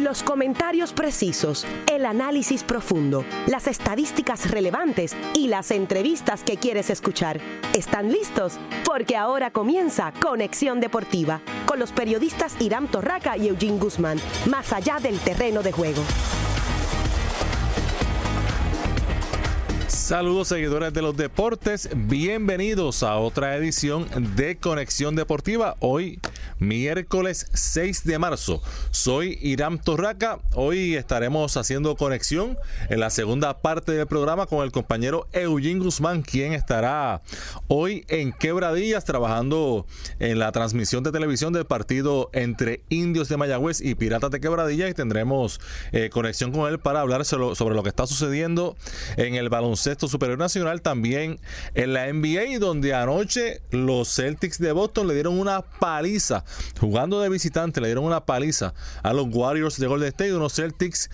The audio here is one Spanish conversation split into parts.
Los comentarios precisos, el análisis profundo, las estadísticas relevantes y las entrevistas que quieres escuchar. ¿Están listos? Porque ahora comienza Conexión Deportiva con los periodistas Irán Torraca y Eugene Guzmán, más allá del terreno de juego. Saludos seguidores de los deportes, bienvenidos a otra edición de Conexión Deportiva. Hoy miércoles 6 de marzo. Soy Irán Torraca. Hoy estaremos haciendo conexión en la segunda parte del programa con el compañero Eugene Guzmán, quien estará hoy en Quebradillas trabajando en la transmisión de televisión del partido entre Indios de Mayagüez y Piratas de Quebradillas y tendremos eh, conexión con él para hablar sobre lo que está sucediendo en el baloncesto superior nacional, también en la NBA, donde anoche los Celtics de Boston le dieron una paliza jugando de visitante, le dieron una paliza a los Warriors de Golden State, unos Celtics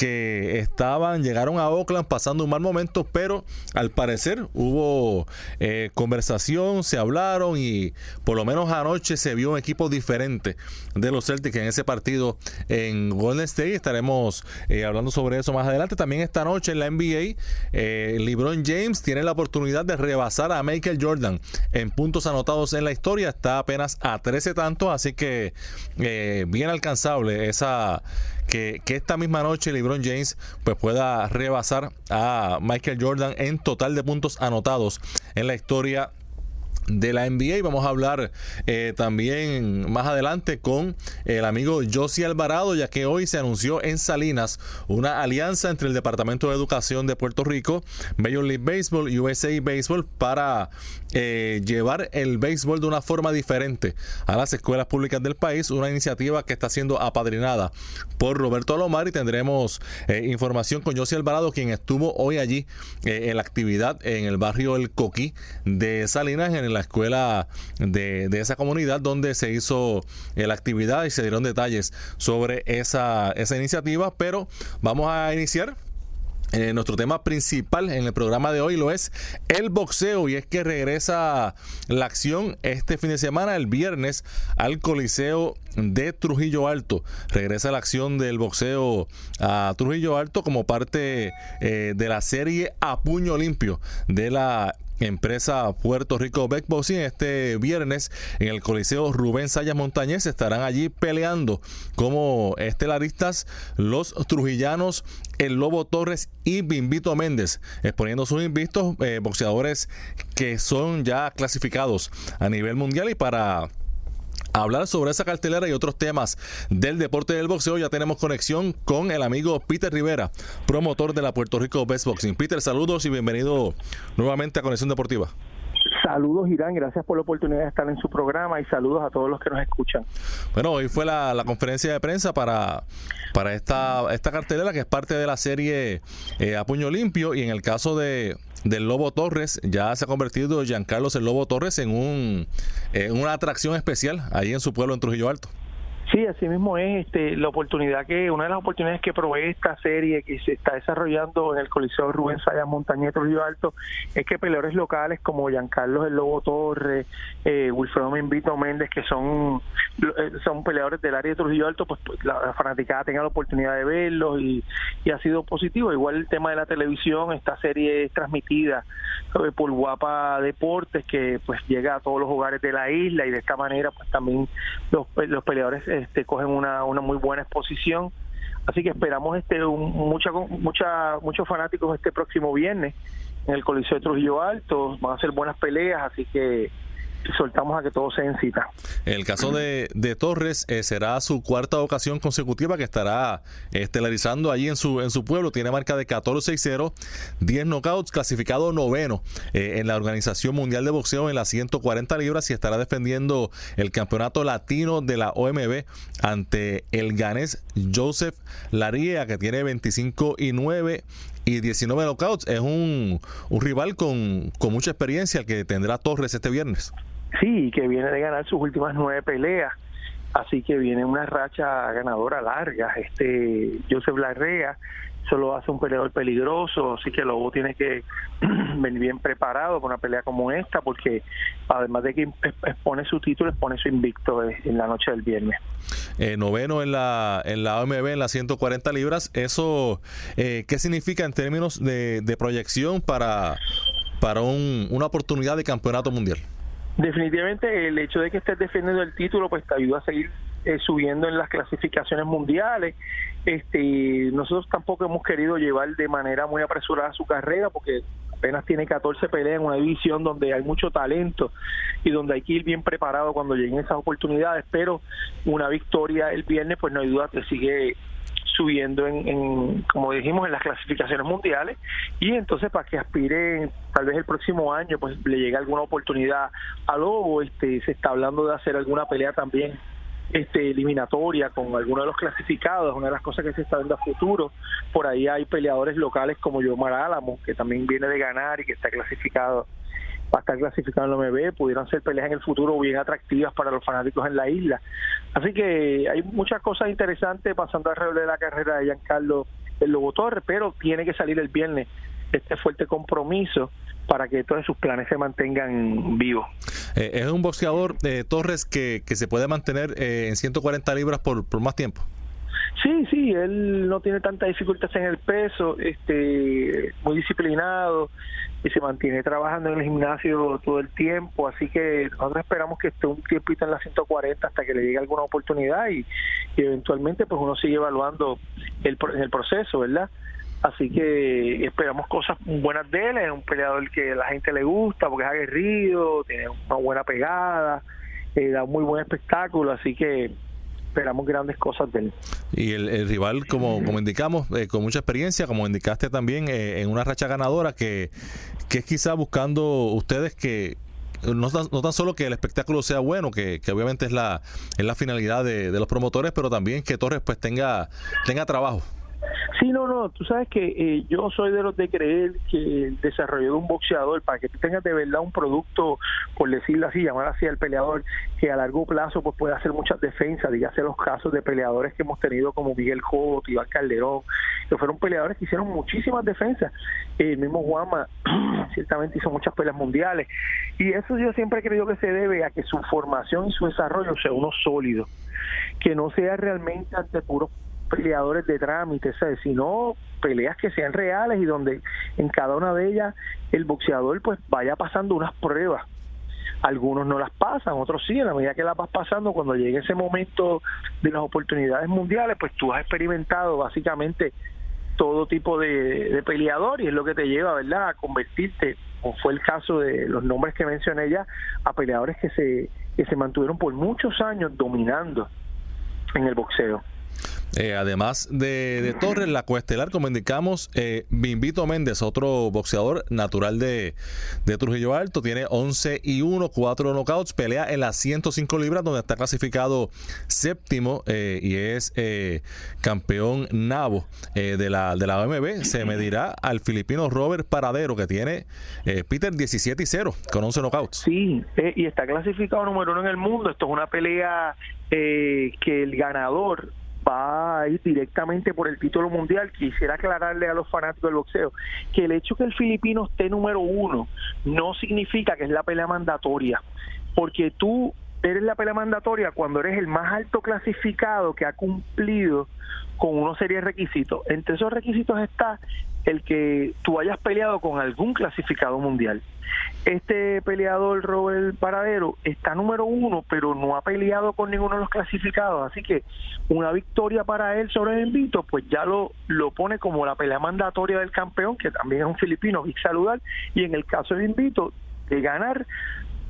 que estaban, llegaron a Oakland pasando un mal momento, pero al parecer hubo eh, conversación, se hablaron y por lo menos anoche se vio un equipo diferente de los Celtics en ese partido en Golden State. Estaremos eh, hablando sobre eso más adelante. También esta noche en la NBA, eh, LeBron James tiene la oportunidad de rebasar a Michael Jordan en puntos anotados en la historia. Está apenas a 13 tantos, así que bien alcanzable esa que, esta misma noche LeBron James pues pueda rebasar a Michael Jordan en total de puntos anotados en la historia de la NBA y vamos a hablar eh, también más adelante con el amigo Josie Alvarado ya que hoy se anunció en Salinas una alianza entre el Departamento de Educación de Puerto Rico, Major League Baseball y USA Baseball para eh, llevar el béisbol de una forma diferente a las escuelas públicas del país, una iniciativa que está siendo apadrinada por Roberto Alomar. Y tendremos eh, información con Josie Alvarado quien estuvo hoy allí en la actividad en el barrio El Coquí de Salinas en la escuela de, esa comunidad donde se hizo eh, la actividad y se dieron detalles sobre esa, esa iniciativa. Pero vamos a iniciar eh, nuestro tema principal en el programa de hoy lo es el boxeo y es que regresa la acción este fin de semana, el viernes, al Coliseo de Trujillo Alto. Regresa la acción del boxeo a Trujillo Alto como parte eh, de la serie a puño limpio de la empresa Puerto Rico Backboxing este viernes en el Coliseo Rubén Sayas Montañez estarán allí peleando como estelaristas los trujillanos el Lobo Torres y Bimbito Méndez exponiendo sus invistos eh, boxeadores que son ya clasificados a nivel mundial y para hablar sobre esa cartelera y otros temas del deporte del boxeo, ya tenemos conexión con el amigo Peter Rivera, promotor de la Puerto Rico Best Boxing. Peter, saludos y bienvenido nuevamente a Conexión Deportiva. Saludos Irán, gracias por la oportunidad de estar en su programa y saludos a todos los que nos escuchan. Bueno, hoy fue la, conferencia de prensa para, para esta, esta cartelera que es parte de la serie eh, A Puño Limpio y en el caso de, del Lobo Torres, ya se ha convertido Giancarlo el Lobo Torres en, un, en una atracción especial ahí en su pueblo en Trujillo Alto. Sí, así mismo es este, la oportunidad que, una de las oportunidades que provee esta serie que se está desarrollando en el Coliseo Rubén Sayas Montañeto Río Alto, es que peleadores locales como Giancarlo El Lobo Torres, eh, Wilfredo Menvito Méndez, que son, eh, son peleadores del área de Trujillo Alto, pues, pues la, fanaticada tenga la oportunidad de verlos y, y, ha sido positivo. Igual el tema de la televisión, esta serie es transmitida eh, por Guapa Deportes, que pues llega a todos los hogares de la isla y de esta manera pues también los, los peleadores este, cogen una, una muy buena exposición. Así que esperamos este mucha, mucha, muchos fanáticos este próximo viernes en el Coliseo de Trujillo Alto. Van a ser buenas peleas, así que soltamos a que todo se en cita. El caso de, Torres eh, será su cuarta ocasión consecutiva que estará estelarizando allí en su, en su pueblo. Tiene marca de 14-6-0, 10 knockouts, clasificado noveno eh, en la Organización Mundial de Boxeo en las 140 libras y estará defendiendo el campeonato latino de la OMB ante el ganés Joseph Laría, que tiene 25 y 9 y 19 knockouts. Es un, un rival con, con mucha experiencia el que tendrá Torres este viernes. Sí, que viene de ganar sus últimas nueve peleas, así que viene una racha ganadora larga. Este Joseph Larrea eso lo hace un peleador peligroso, así que Lobo tiene que venir bien preparado para una pelea como esta, porque además de que expone su título, expone su invicto en la noche del viernes. Eh, noveno en la, en la OMB, en las 140 libras, ¿eso eh, qué significa en términos de, proyección para, para una oportunidad de campeonato mundial? Definitivamente el hecho de que estés defendiendo el título pues te ayuda a seguir eh, subiendo en las clasificaciones mundiales. Este, nosotros tampoco hemos querido llevar de manera muy apresurada su carrera porque apenas tiene 14 peleas en una división donde hay mucho talento y donde hay que ir bien preparado cuando lleguen esas oportunidades, pero una victoria el viernes pues no hay duda que sigue subiendo en, como dijimos en las clasificaciones mundiales y entonces para que aspire tal vez el próximo año pues le llegue alguna oportunidad a Lobo este se está hablando de hacer alguna pelea también este, eliminatoria con algunos de los clasificados, una de las cosas que se está viendo a futuro. Por ahí hay peleadores locales como Yomar Álamo, que también viene de ganar y que está clasificado, va a estar clasificado en la OMB, pudieran ser peleas en el futuro bien atractivas para los fanáticos en la isla. Así que hay muchas cosas interesantes pasando alrededor de la carrera de Giancarlo el Lobo Torres, pero tiene que salir el viernes este fuerte compromiso para que todos sus planes se mantengan vivos. Eh, es un boxeador, eh, Torres, que, que, se puede mantener eh, en 140 libras por, por más tiempo. Sí, sí, él no tiene tanta dificultad en el peso, este, muy disciplinado y se mantiene trabajando en el gimnasio todo el tiempo, así que nosotros esperamos que esté un tiempito en la 140 hasta que le llegue alguna oportunidad y, eventualmente pues uno sigue evaluando el, el proceso, ¿verdad? Así que esperamos cosas buenas de él. Es un peleador que a la gente le gusta porque es aguerrido, tiene una buena pegada, eh, da un muy buen espectáculo. Así que esperamos grandes cosas de él. Y el, rival, como, como indicamos, eh, con mucha experiencia, como indicaste también, eh, en una racha ganadora que, que es quizá buscando ustedes que no tan, no tan solo que el espectáculo sea bueno, que, que obviamente es la, es la finalidad de, de, los promotores, pero también que Torres pues tenga, tenga trabajo. Sí, no, no, tú sabes que eh, yo soy de los de creer que el desarrollo de un boxeador, para que tú tengas de verdad un producto, por decirlo así, llamar así al peleador, que a largo plazo pues puede hacer muchas defensas, dígase los casos de peleadores que hemos tenido como Miguel Jot, Iván Calderón, que fueron peleadores que hicieron muchísimas defensas. El mismo Guama ciertamente hizo muchas peleas mundiales. Y eso yo siempre he creído que se debe a que su formación y su desarrollo sea uno sólido, que no sea realmente ante puros peleadores de trámite, ¿sabes? sino peleas que sean reales y donde en cada una de ellas el boxeador pues vaya pasando unas pruebas. Algunos no las pasan, otros sí, en la medida que las vas pasando, cuando llegue ese momento de las oportunidades mundiales, pues tú has experimentado básicamente todo tipo de, de peleador y es lo que te lleva, ¿verdad?, a convertirte, como fue el caso de los nombres que mencioné ya, a peleadores que se, que se mantuvieron por muchos años dominando en el boxeo. Eh, además de, Torres, la coestelar, como indicamos, eh, Bimbito Méndez, otro boxeador natural de, Trujillo Alto, tiene 11 y 1, 4 knockouts, pelea en las 105 libras, donde está clasificado séptimo eh, y es campeón nabo de, la, de la OMB. Se medirá al filipino Robert Paradero, que tiene Peter 17 y 0, con 11 knockouts. Sí, y está clasificado número uno en el mundo. Esto es una pelea que el ganador va ir directamente por el título mundial. Quisiera aclararle a los fanáticos del boxeo que el hecho que el filipino esté número uno no significa que es la pelea mandatoria, porque tú eres la pelea mandatoria cuando eres el más alto clasificado que ha cumplido con una serie de requisitos. Entre esos requisitos está el que tú hayas peleado con algún clasificado mundial. Este peleador, Robert Paradero, está número uno, pero no ha peleado con ninguno de los clasificados. Así que una victoria para él sobre el invito, pues ya lo, lo pone como la pelea mandatoria del campeón, que también es un filipino, y saludar. Y en el caso del invito, de ganar,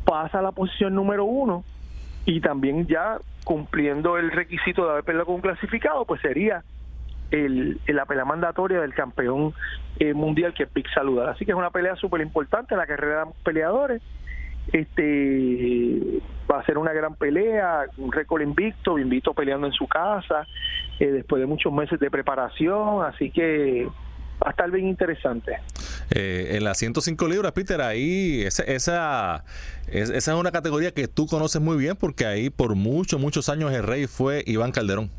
pasa a la posición número uno y también ya cumpliendo el requisito de haber peleado con un clasificado, pues sería el, la pelea mandatoria del campeón eh, mundial que es Pic Saludar. Así que es una pelea súper importante en la carrera de peleadores. Este va a ser una gran pelea, un récord invicto, invito peleando en su casa, eh, después de muchos meses de preparación, así que va a estar bien interesante. Eh, en las 105 libras, Peter, ahí esa, esa, esa es una categoría que tú conoces muy bien porque ahí por muchos, muchos años el rey fue Iván Calderón.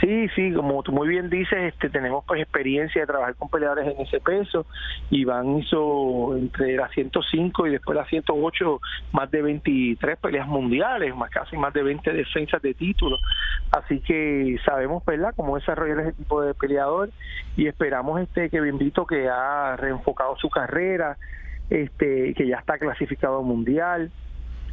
Sí, sí, como tú muy bien dices, este, tenemos pues experiencia de trabajar con peleadores en ese peso. Iván hizo entre las 105 y después las 108 más de 23 peleas mundiales, más casi más de 20 defensas de título. Así que sabemos, ¿verdad?, cómo desarrollar ese tipo de peleador y esperamos este que Bimbito que ha reenfocado su carrera, este que ya está clasificado mundial,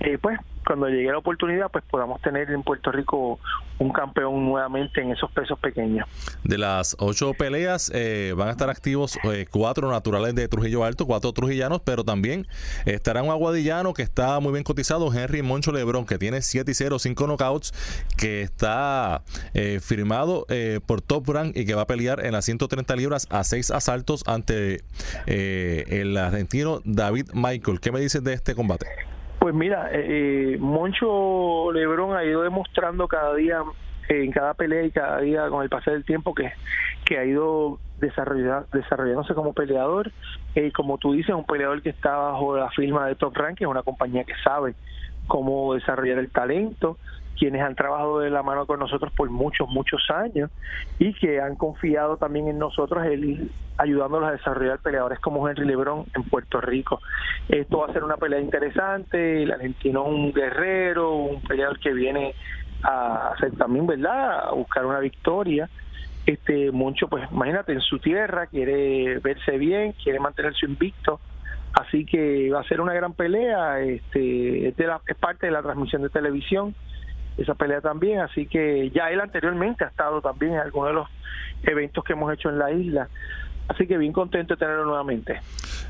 eh, pues cuando llegue la oportunidad, pues podamos tener en Puerto Rico un campeón nuevamente en esos pesos pequeños. De las ocho peleas eh, van a estar activos eh, cuatro naturales de Trujillo Alto, cuatro trujillanos, pero también estará un aguadillano que está muy bien cotizado, Henry Moncho Lebrón, que tiene 7 y 0, 5 knockouts, que está eh, firmado por Top Rank y que va a pelear en las 130 libras a seis asaltos ante el argentino David Michael. ¿Qué me dices de este combate? Pues mira, eh, eh, Moncho Lebrón ha ido demostrando cada día, en cada pelea y cada día con el pasar del tiempo que, que ha ido desarrollándose como peleador. Eh, como tú dices, un peleador que está bajo la firma de Top Rank, es una compañía que sabe cómo desarrollar el talento, quienes han trabajado de la mano con nosotros por muchos, muchos años y que han confiado también en nosotros el ayudándolos a desarrollar peleadores como Henry Lebron en Puerto Rico. Esto va a ser una pelea interesante, el argentino es un guerrero, un peleador que viene a hacer también, ¿verdad?, a buscar una victoria. Este Moncho, pues imagínate, en su tierra quiere verse bien, quiere mantenerse invicto así que va a ser una gran pelea este es, es parte de la transmisión de televisión esa pelea también, así que ya él anteriormente ha estado también en algunos de los eventos que hemos hecho en la isla. Así que bien contento de tenerlo nuevamente.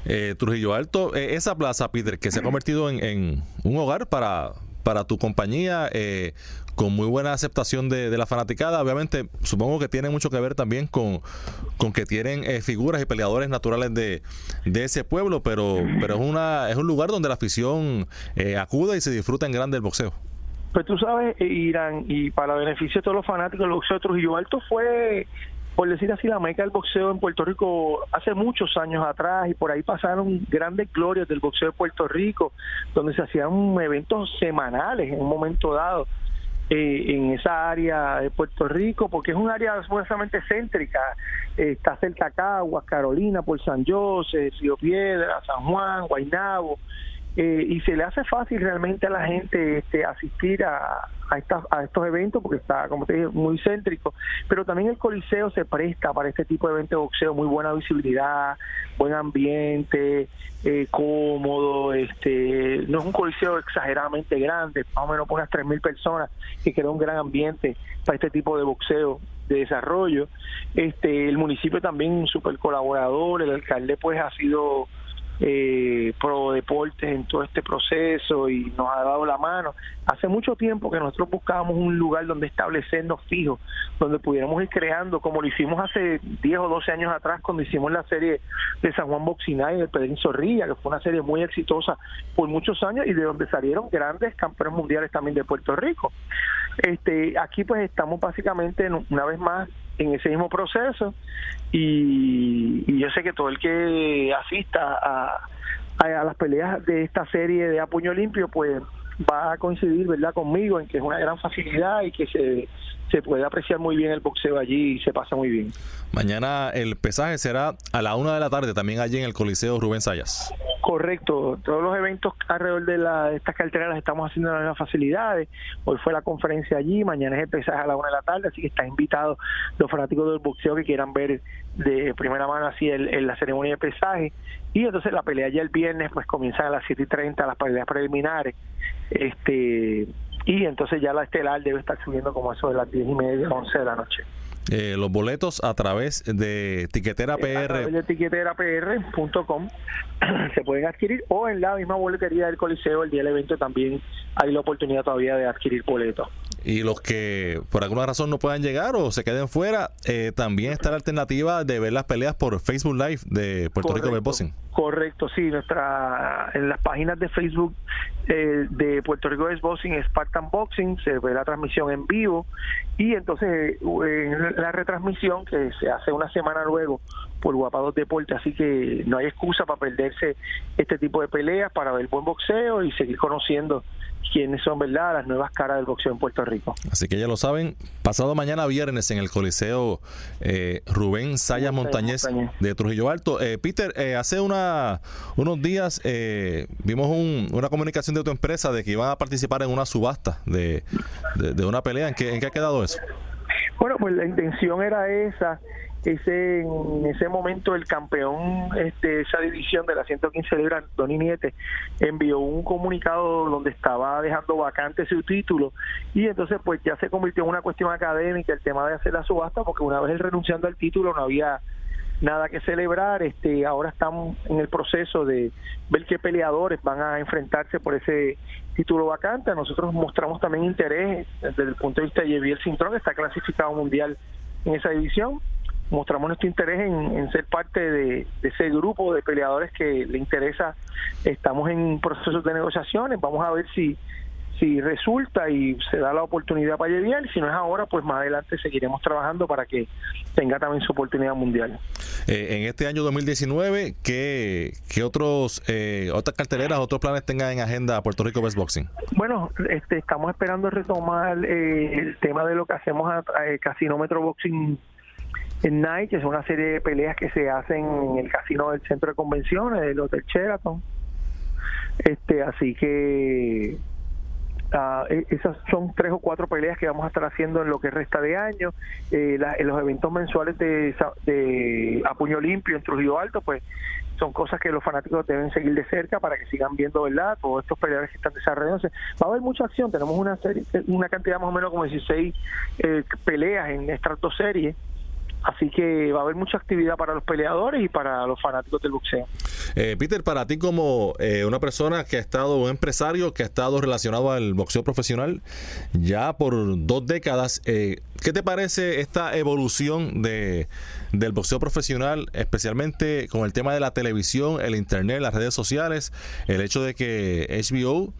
Eh, Trujillo Alto, eh, esa plaza, Peter, que se ha convertido en, un hogar para, para tu compañía, eh, con muy buena aceptación de, la fanaticada. Obviamente, supongo que tiene mucho que ver también con, con que tienen figuras y peleadores naturales de, de ese pueblo, pero, pero es, una, es un lugar donde la afición acude y se disfruta en grande el boxeo. Pues tú sabes, eh, Irán, y para beneficio de todos los fanáticos del boxeo de Trujillo Alto fue, por decir así, la meca del boxeo en Puerto Rico hace muchos años atrás y por ahí pasaron grandes glorias del boxeo de Puerto Rico, donde se hacían eventos semanales en un momento dado. Eh, en esa área de Puerto Rico, porque es un área supuestamente céntrica, eh, está cerca Caguas, Carolina, por San José, Río Piedra, San Juan, Guaynabo, eh, y se le hace fácil realmente a la gente este, asistir a, a, a estos eventos porque está, como te dije, muy céntrico, pero también el Coliseo se presta para este tipo de eventos de boxeo, muy buena visibilidad, buen ambiente, eh, cómodo, este no es un Coliseo exageradamente grande, más o menos por unas 3.000 personas, que crea un gran ambiente para este tipo de boxeo de desarrollo. este El municipio también un super colaborador, el alcalde pues ha sido eh, pro deportes en todo este proceso y nos ha dado la mano. Hace mucho tiempo que nosotros buscábamos un lugar donde establecernos fijos, donde pudiéramos ir creando, como lo hicimos hace 10 o 12 años atrás cuando hicimos la serie de San Juan Boxinay de Pedrín Zorrilla, que fue una serie muy exitosa por muchos años y de donde salieron grandes campeones mundiales también de Puerto Rico. Este, aquí pues estamos básicamente una vez más en ese mismo proceso. Y, yo sé que todo el que asista a, a, las peleas de esta serie de Apuño Limpio pues va a coincidir verdad conmigo en que es una gran facilidad y que se se puede apreciar muy bien el boxeo allí y se pasa muy bien. Mañana el pesaje será a la una de la tarde también allí en el Coliseo Rubén Sayas. Correcto, todos los eventos alrededor de, la, estas carteras las estamos haciendo en las mismas facilidades. Hoy fue la conferencia allí, mañana es el pesaje a la una de la tarde, así que están invitados los fanáticos del boxeo que quieran ver de primera mano así el, la ceremonia de pesaje. Y entonces la pelea ya el viernes pues comienzan a las 7 y 30 las peleas preliminares. Este y entonces ya la estelar debe estar subiendo como eso de las 10 y media, 11 de la noche. Eh, los boletos a través de tiquetera PR. A través de tiqueterapr.com se pueden adquirir o en la misma boletería del Coliseo el día del evento también hay la oportunidad todavía de adquirir boletos. Y los que por alguna razón no puedan llegar o se queden fuera, eh, también está la alternativa de ver las peleas por Facebook Live de Puerto Rico Boxing. Correcto, sí, nuestra en las páginas de Facebook eh, de Puerto Rico Boxing, Spartan Boxing, se ve la transmisión en vivo y entonces en la retransmisión que se hace una semana luego por Guapados Deportes, así que no hay excusa para perderse este tipo de peleas, para ver buen boxeo y seguir conociendo quiénes son, ¿verdad?, las nuevas caras del boxeo en Puerto Rico. Así que ya lo saben, pasado mañana viernes en el Coliseo eh, Rubén Sayas Montañez de Trujillo Alto. Eh, Peter, eh, hace una, unos días vimos una comunicación de tu empresa de que iban a participar en una subasta de, de, una pelea. ¿En qué, ¿En qué ha quedado eso? Bueno, pues la intención era esa ese en ese momento el campeón este esa división de las 115 libras Tony Niete envió un comunicado donde estaba dejando vacante su título y entonces pues ya se convirtió en una cuestión académica el tema de hacer la subasta porque una vez él renunciando al título no había nada que celebrar este ahora estamos en el proceso de ver qué peleadores van a enfrentarse por ese título vacante. Nosotros mostramos también interés desde el punto de vista de el Cintrón está clasificado mundial en esa división mostramos nuestro interés en, ser parte de, ese grupo de peleadores que le interesa. Estamos en procesos de negociaciones, vamos a ver si si resulta y se da la oportunidad para llegar, si no es ahora, pues más adelante seguiremos trabajando para que tenga también su oportunidad mundial. Eh, en este año 2019, ¿qué, qué otros eh, otras carteleras, otros planes tengan en agenda Puerto Rico Best Boxing? Bueno, este, estamos esperando retomar eh, el tema de lo que hacemos a, a Casinómetro Boxing Night, que es una serie de peleas que se hacen en el casino del centro de convenciones del Hotel Sheraton. Este, así que uh, esas son tres o cuatro peleas que vamos a estar haciendo en lo que resta de año. Eh, en los eventos mensuales de, de A Puño Limpio en Trujillo Alto, pues son cosas que los fanáticos deben seguir de cerca para que sigan viendo, ¿verdad? Todos estos peleadores que están desarrollándose. Va a haber mucha acción. Tenemos una serie, una cantidad más o menos como 16 eh, peleas en estas dos Así que va a haber mucha actividad para los peleadores y para los fanáticos del boxeo. Eh, Peter, para ti como eh, una persona que ha estado, un empresario que ha estado relacionado al boxeo profesional ya por dos décadas, eh, ¿qué te parece esta evolución de, del boxeo profesional, especialmente con el tema de la televisión, el internet, las redes sociales, el hecho de que HBO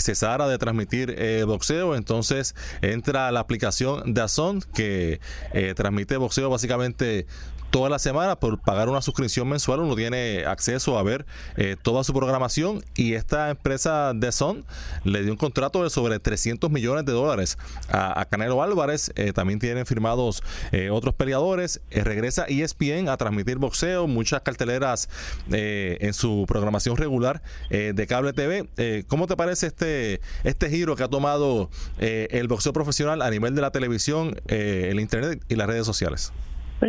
cesara de transmitir eh, boxeo, entonces entra la aplicación de Azón que eh, transmite boxeo básicamente toda la semana por pagar una suscripción mensual uno tiene acceso a ver eh, toda su programación y esta empresa de Son le dio un contrato de sobre 300 millones de dólares a, Canelo Álvarez eh, también tienen firmados eh, otros peleadores regresa ESPN a transmitir boxeo muchas carteleras en su programación regular de cable TV ¿cómo te parece este este giro que ha tomado el boxeo profesional a nivel de la televisión el internet y las redes sociales?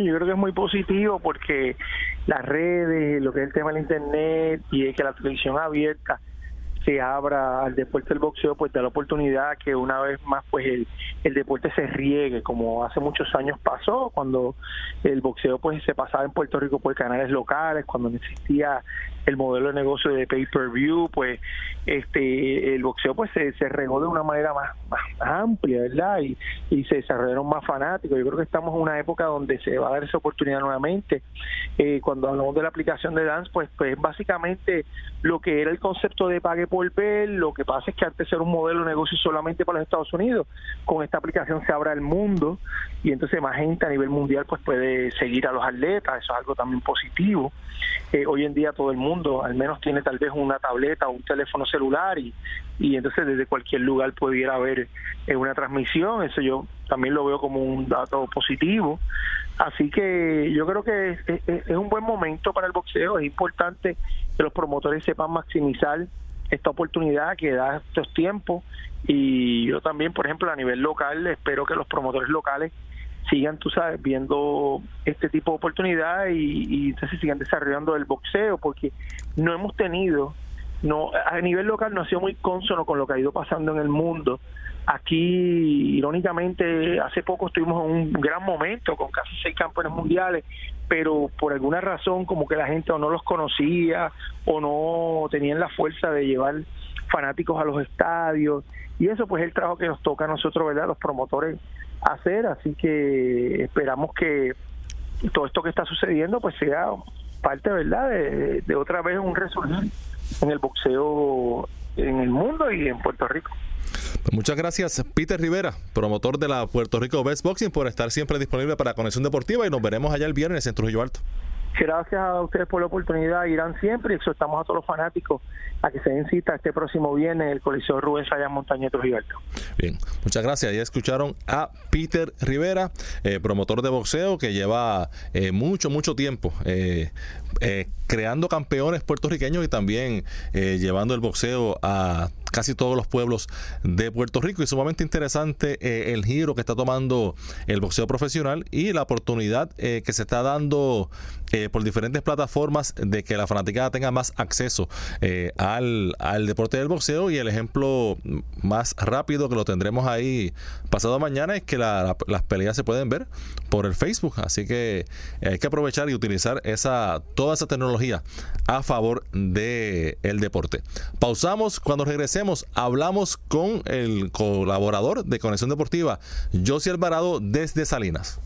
Yo creo que es muy positivo porque las redes, lo que es el tema del internet y es que la televisión abierta se abra al deporte del boxeo, pues da la oportunidad que una vez más pues el, el deporte se riegue, como hace muchos años pasó, cuando el boxeo pues se pasaba en Puerto Rico por canales locales, cuando no existía el modelo de negocio de pay-per-view, pues este el boxeo pues se, se regó de una manera más, más amplia, ¿verdad? Y, y se desarrollaron más fanáticos. Yo creo que estamos en una época donde se va a dar esa oportunidad nuevamente. Eh, cuando hablamos de la aplicación de Dance, pues, pues básicamente lo que era el concepto de pague por ver, lo que pasa es que antes era un modelo de negocio solamente para los Estados Unidos. Con esta aplicación se abra el mundo y entonces más gente a nivel mundial pues puede seguir a los atletas, eso es algo también positivo. Eh, hoy en día todo el mundo al menos tiene tal vez una tableta o un teléfono celular y, y entonces desde cualquier lugar pudiera haber eh, una transmisión, eso yo también lo veo como un dato positivo. Así que yo creo que es, es, un buen momento para el boxeo, es importante que los promotores sepan maximizar esta oportunidad que da estos tiempos. Y yo también, por ejemplo, a nivel local, espero que los promotores locales sigan, tú sabes, viendo este tipo de oportunidad y, y entonces sigan desarrollando el boxeo, porque no hemos tenido, no a nivel local no ha sido muy consono con lo que ha ido pasando en el mundo. Aquí, irónicamente, hace poco estuvimos en un gran momento con casi seis campeones mundiales, pero por alguna razón como que la gente o no los conocía o no tenían la fuerza de llevar fanáticos a los estadios y eso pues es el trabajo que nos toca a nosotros, ¿verdad? Los promotores hacer, así que esperamos que todo esto que está sucediendo pues sea parte, ¿verdad? De, otra vez un resurgir en el boxeo en el mundo y en Puerto Rico. Pues muchas gracias, Peter Rivera, promotor de la Puerto Rico Best Boxing, por estar siempre disponible para Conexión Deportiva y nos veremos allá el viernes en Trujillo Alto. Gracias a ustedes por la oportunidad, Irán siempre, y exhortamos a todos los fanáticos a que se den cita este próximo viernes en el Coliseo Rubén Sayas Montañeto Gilberto. Bien, muchas gracias. Ya escucharon a Peter Rivera, eh, promotor de boxeo que lleva eh, mucho, mucho tiempo eh, creando campeones puertorriqueños y también llevando el boxeo a casi todos los pueblos de Puerto Rico y sumamente interesante el giro que está tomando el boxeo profesional y la oportunidad que se está dando por diferentes plataformas de que la fanaticada tenga más acceso al, al deporte del boxeo y el ejemplo más rápido que lo tendremos ahí pasado mañana es que las peleas se pueden ver por el Facebook. Así que eh, hay que aprovechar y utilizar esa, toda esa tecnología a favor del el deporte. Pausamos. Cuando regresemos, hablamos con el colaborador de Conexión Deportiva, Josie Alvarado, desde Salinas.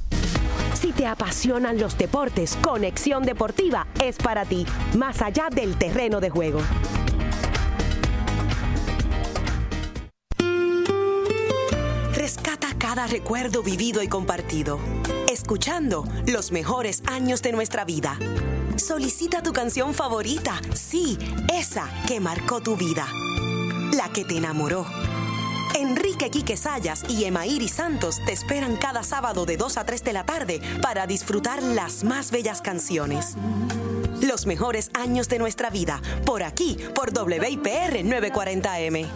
Si te apasionan los deportes, Conexión Deportiva es para ti, más allá del terreno de juego. Rescata cada recuerdo vivido y compartido, escuchando los mejores años de nuestra vida. Solicita tu canción favorita, sí, esa que marcó tu vida, la que te enamoró. Enrique Quique Sayas y Emairi Santos te esperan cada sábado de 2 a 3 de la tarde para disfrutar las más bellas canciones. Los mejores años de nuestra vida, por aquí, por WIPR 940M.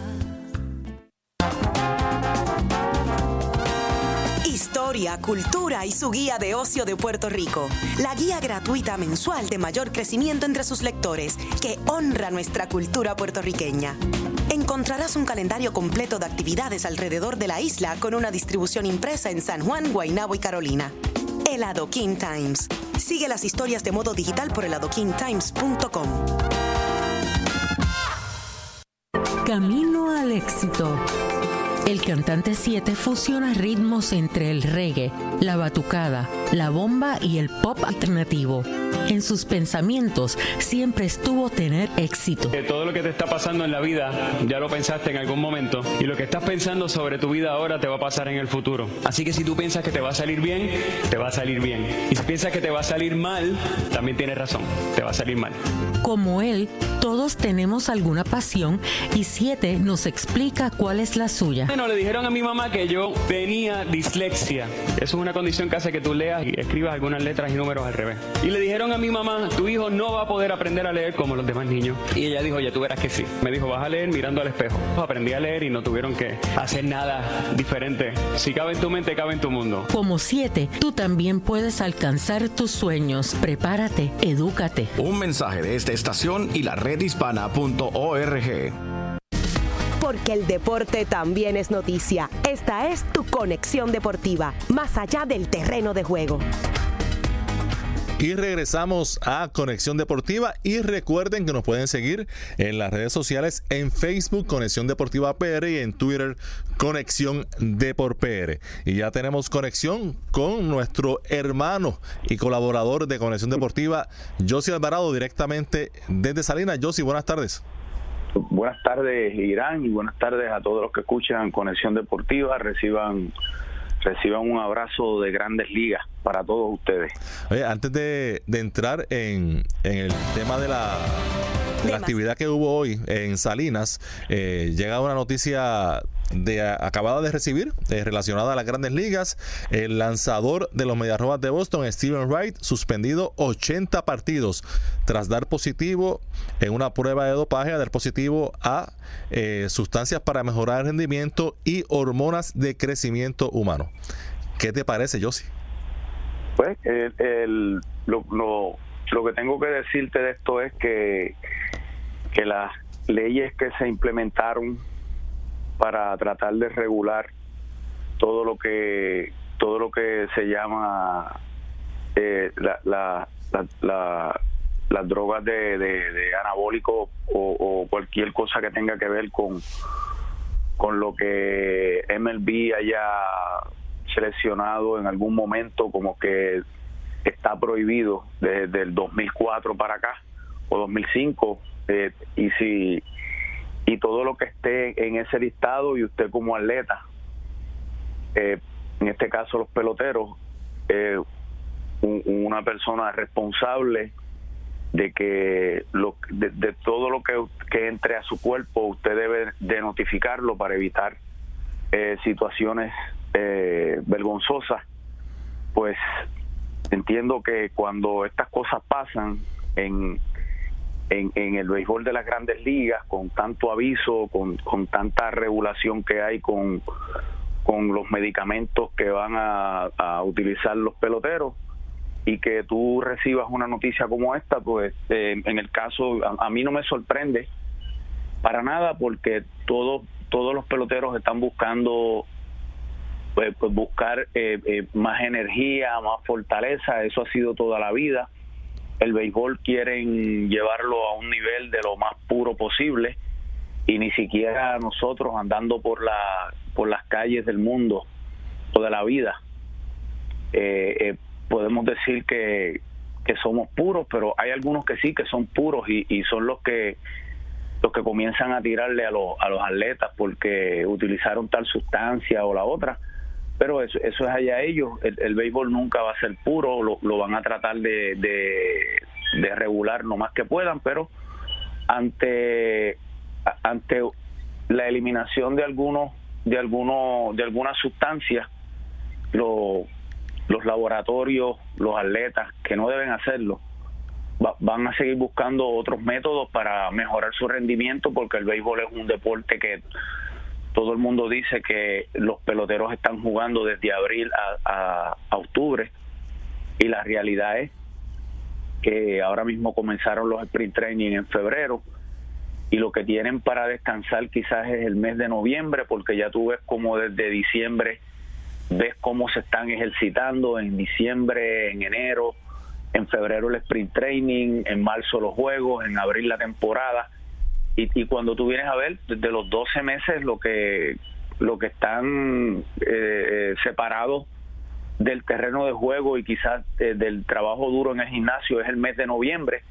historia, cultura y su guía de ocio de Puerto Rico. La guía gratuita mensual de mayor crecimiento entre sus lectores, que honra nuestra cultura puertorriqueña. Encontrarás un calendario completo de actividades alrededor de la isla con una distribución impresa en San Juan, Guaynabo y Carolina. El Adoquin Times. Sigue las historias de modo digital por eladoquintimes.com. Camino al éxito el cantante 7 fusiona ritmos entre el reggae, la batucada, la bomba y el pop alternativo. En sus pensamientos siempre estuvo tener éxito. todo lo que te está pasando en la vida ya lo pensaste en algún momento y lo que estás pensando sobre tu vida ahora te va a pasar en el futuro. Así que si tú piensas que te va a salir bien, te va a salir bien. Y si piensas que te va a salir mal, también tienes razón, te va a salir mal. Como él, todos tenemos alguna pasión y Siete nos explica cuál es la suya. Bueno, le dijeron a mi mamá que yo tenía dislexia. Eso es una condición que hace que tú leas y escribas algunas letras y números al revés. Y le dijeron a mi mamá, tu hijo no va a poder aprender a leer como los demás niños. Y ella dijo, ya tú verás que sí. Me dijo, vas a leer mirando al espejo. Aprendí a leer y no tuvieron que hacer nada diferente. Si cabe en tu mente, cabe en tu mundo. Como siete, tú también puedes alcanzar tus sueños. Prepárate, edúcate. Un mensaje de esta estación y la redhispana.org. Porque el deporte también es noticia. Esta es tu conexión deportiva, más allá del terreno de juego. Y regresamos a Conexión Deportiva y recuerden que nos pueden seguir en las redes sociales en Facebook Conexión Deportiva PR y en Twitter Conexión Deport PR. Y ya tenemos conexión con nuestro hermano y colaborador de Conexión Deportiva, Josie Alvarado, directamente desde Salinas. Josie, buenas tardes. Buenas tardes, Irán, y buenas tardes a todos los que escuchan Conexión Deportiva. Reciban reciban un abrazo de grandes ligas para todos ustedes. Oye, antes de, entrar en, en el tema de la la actividad que hubo hoy en Salinas, eh, llega una noticia de acabada de recibir eh, relacionada a las grandes ligas. El lanzador de los Mediarrobas de Boston, Steven Wright, suspendido 80 partidos tras dar positivo en una prueba de dopaje, a dar positivo a eh, sustancias para mejorar el rendimiento y hormonas de crecimiento humano. ¿Qué te parece, Josie? Pues el, lo, lo que tengo que decirte de esto es que, que las leyes que se implementaron para tratar de regular todo lo que todo lo que se llama eh, la, las drogas de, de, anabólico o, cualquier cosa que tenga que ver con con lo que MLB haya seleccionado en algún momento como que está prohibido desde el 2004 para acá o 2005 eh, y si y todo lo que esté en ese listado y usted como atleta eh, en este caso los peloteros eh, una persona responsable de que lo, de, todo lo que, que, entre a su cuerpo usted debe de notificarlo para evitar eh, situaciones eh, vergonzosas pues entiendo que cuando estas cosas pasan en, en, el béisbol de las grandes ligas con tanto aviso con, con tanta regulación que hay con, con los medicamentos que van a, a utilizar los peloteros y que tú recibas una noticia como esta, pues eh, en el caso, a, mí no me sorprende para nada porque todos todos los peloteros están buscando pues, pues buscar eh, eh, más energía, más fortaleza, eso ha sido toda la vida. El béisbol quieren llevarlo a un nivel de lo más puro posible y ni siquiera nosotros andando por la por las calles del mundo toda la vida eh, podemos decir que, que somos puros, pero hay algunos que sí que son puros y, y son los que los que comienzan a tirarle a, los a los atletas porque utilizaron tal sustancia o la otra. Pero eso, eso es allá ellos. El, béisbol nunca va a ser puro, lo, lo van a tratar de, de, de, regular lo más que puedan, pero ante, ante la eliminación de algunos de algunos de algunas sustancias lo los laboratorios, los atletas que no deben hacerlo, van a seguir buscando otros métodos para mejorar su rendimiento porque el béisbol es un deporte que todo el mundo dice que los peloteros están jugando desde abril a, octubre y la realidad es que ahora mismo comenzaron los sprint training en febrero y lo que tienen para descansar quizás es el mes de noviembre porque ya tú ves como desde diciembre ves cómo se están ejercitando en diciembre, en enero, en febrero el sprint training, en marzo los juegos, en abril la temporada. Y, y cuando tú vienes a ver, desde los 12 meses lo que, lo que están eh, eh, separados del terreno de juego y quizás eh, del trabajo duro en el gimnasio es el mes de noviembre.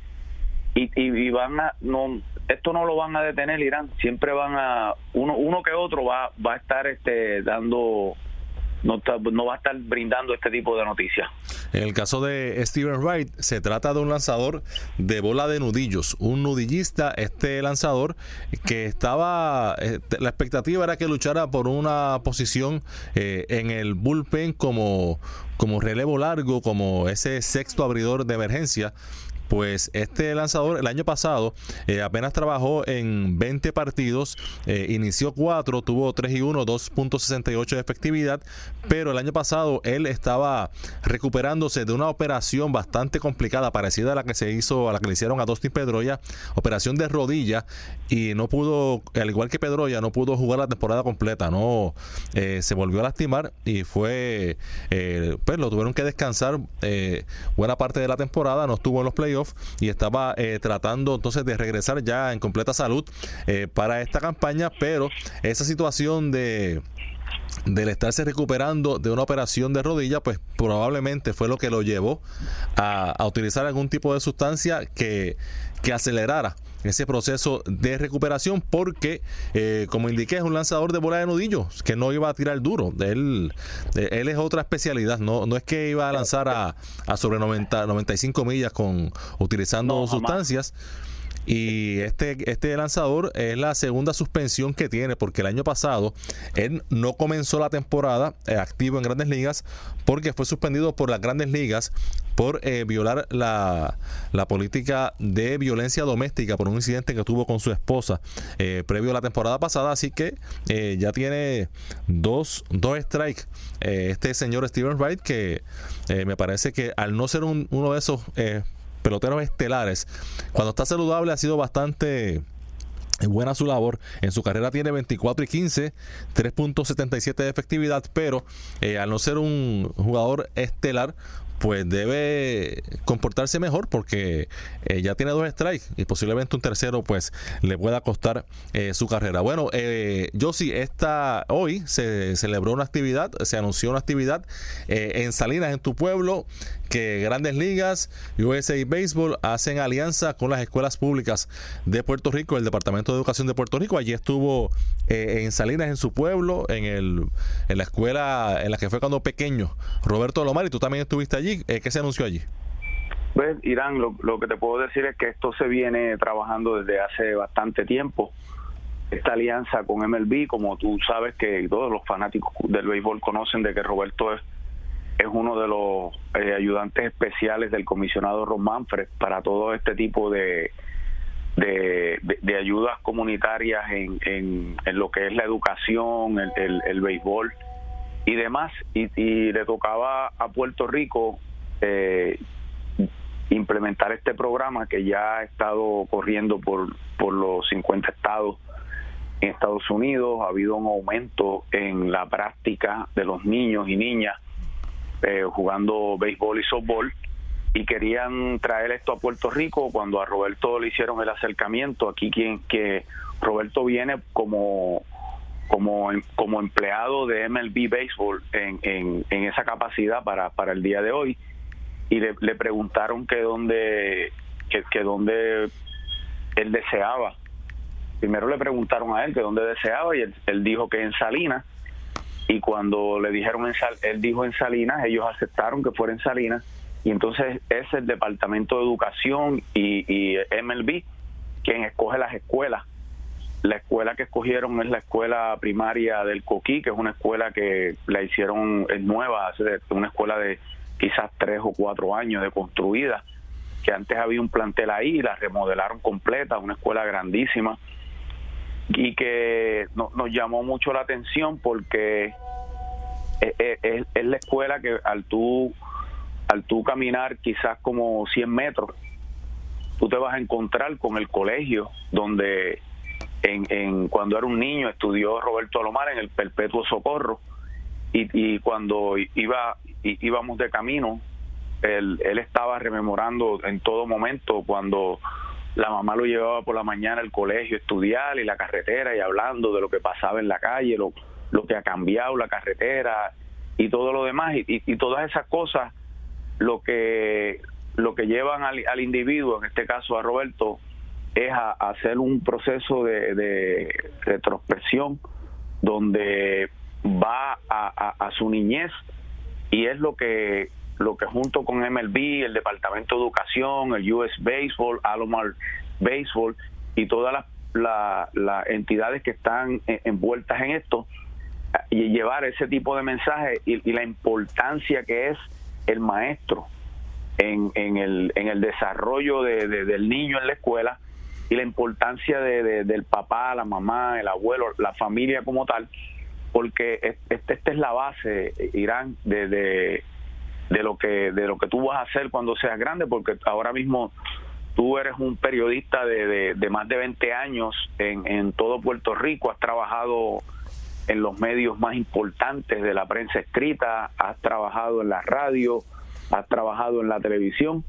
Y, y, van a, no, esto no lo van a detener Irán, siempre van a, uno, uno que otro va, va a estar este, dando no, no va a estar brindando este tipo de noticias. En el caso de Steven Wright, se trata de un lanzador de bola de nudillos, un nudillista, este lanzador que estaba, eh, la expectativa era que luchara por una posición eh, en el bullpen como, como relevo largo, como ese sexto abridor de emergencia, pues este lanzador el año pasado eh, apenas trabajó en 20 partidos, eh, inició 4, tuvo 3 y 1, 2.68 de efectividad, pero el año pasado él estaba recuperándose de una operación bastante complicada, parecida a la que se hizo, a la que le hicieron a Dustin Pedroya, operación de rodilla, y no pudo, al igual que Pedroya, no pudo jugar la temporada completa, no eh, se volvió a lastimar y fue, pues lo tuvieron que descansar buena parte de la temporada, no estuvo en los playoffs y estaba eh, tratando entonces de regresar ya en completa salud eh, para esta campaña, pero esa situación de del estarse recuperando de una operación de rodilla, pues probablemente fue lo que lo llevó a, utilizar algún tipo de sustancia que, que acelerara ese proceso de recuperación porque, eh, como indiqué, es un lanzador de bola de nudillo que no iba a tirar duro. Él, eh, él es otra especialidad, no, no es que iba a lanzar a, a sobre 90, 95 millas con utilizando sustancias. Y este, este lanzador es la segunda suspensión que tiene, porque el año pasado él no comenzó la temporada eh, activo en grandes ligas, porque fue suspendido por las grandes ligas por eh, violar la, la, política de violencia doméstica por un incidente que tuvo con su esposa eh, previo a la temporada pasada. Así que ya tiene dos, dos strikes este señor Steven Wright, que me parece que al no ser uno de esos peloteros estelares. Cuando está saludable ha sido bastante buena su labor. En su carrera tiene 24 y 15, 3.77 de efectividad, pero eh, al no ser un jugador estelar, pues debe comportarse mejor porque eh, ya tiene dos strikes y posiblemente un tercero pues le pueda costar eh, su carrera. Bueno, eh, sí esta, hoy se celebró una actividad, se anunció una actividad eh, en Salinas, en tu pueblo, que Grandes Ligas, USA Baseball hacen alianza con las escuelas públicas de Puerto Rico, el Departamento de Educación de Puerto Rico. Allí estuvo en Salinas, en su pueblo, en, el, en la escuela en la que fue cuando pequeño Roberto Lomar, y tú también estuviste allí allí? ¿Qué se anunció allí? Pues, Irán, lo, lo que te puedo decir es que esto se viene trabajando desde hace bastante tiempo. Esta alianza con MLB, como tú sabes que todos los fanáticos del béisbol conocen de que Roberto es, es uno de los eh, ayudantes especiales del comisionado Ron Manfred para todo este tipo de, de, de, ayudas comunitarias en, en, en, lo que es la educación, el, el, el béisbol y demás. Y, y, le tocaba a Puerto Rico eh, implementar este programa que ya ha estado corriendo por, por los 50 estados en Estados Unidos. Ha habido un aumento en la práctica de los niños y niñas eh, jugando béisbol y softball y querían traer esto a Puerto Rico cuando a Roberto le hicieron el acercamiento aquí quien que Roberto viene como como como empleado de MLB Baseball en, en, esa capacidad para, para el día de hoy. Y le, preguntaron que dónde que dónde él deseaba. Primero le preguntaron a él que dónde deseaba y él, él dijo que en Salinas. Y cuando le dijeron en Sal, él dijo en Salinas ellos aceptaron que fuera en Salinas. Y entonces es el Departamento de Educación y, y MLB quien escoge las escuelas la escuela que escogieron es la escuela primaria del Coquí, que es una escuela que la hicieron es nueva, una escuela de quizás tres o cuatro años de construida, que antes había un plantel ahí, la remodelaron completa, una escuela grandísima, y que no, nos llamó mucho la atención porque es, es, es, la escuela que al tú, al tú caminar quizás como 100 metros, tú te vas a encontrar con el colegio donde en, en, cuando era un niño estudió Roberto Alomar en el Perpetuo Socorro y, y cuando iba íbamos de camino él, él estaba rememorando en todo momento cuando la mamá lo llevaba por la mañana al colegio a estudiar y la carretera y hablando de lo que pasaba en la calle, lo, lo que ha cambiado la carretera y todo lo demás. Y, y, y todas esas cosas lo que lo que llevan al, al individuo, en este caso a Roberto, es a, hacer un proceso de, de retrospección donde va a, a, su niñez y es lo que lo que junto con MLB, el Departamento de Educación, el US Baseball, Alomar Baseball y todas las la, entidades que están envueltas en esto y llevar ese tipo de mensaje y, la importancia que es el maestro en, en, el, en el desarrollo de, de, del niño en la escuela y la importancia de, de, del papá, la mamá, el abuelo, la familia como tal, porque esta este es la base, Irán, de, lo que, de tú vas a hacer cuando seas grande, porque ahora mismo tú eres un periodista de, de, de más de 20 años en, en todo Puerto Rico, has trabajado en los medios más importantes de la prensa escrita, has trabajado en la radio, has trabajado en la televisión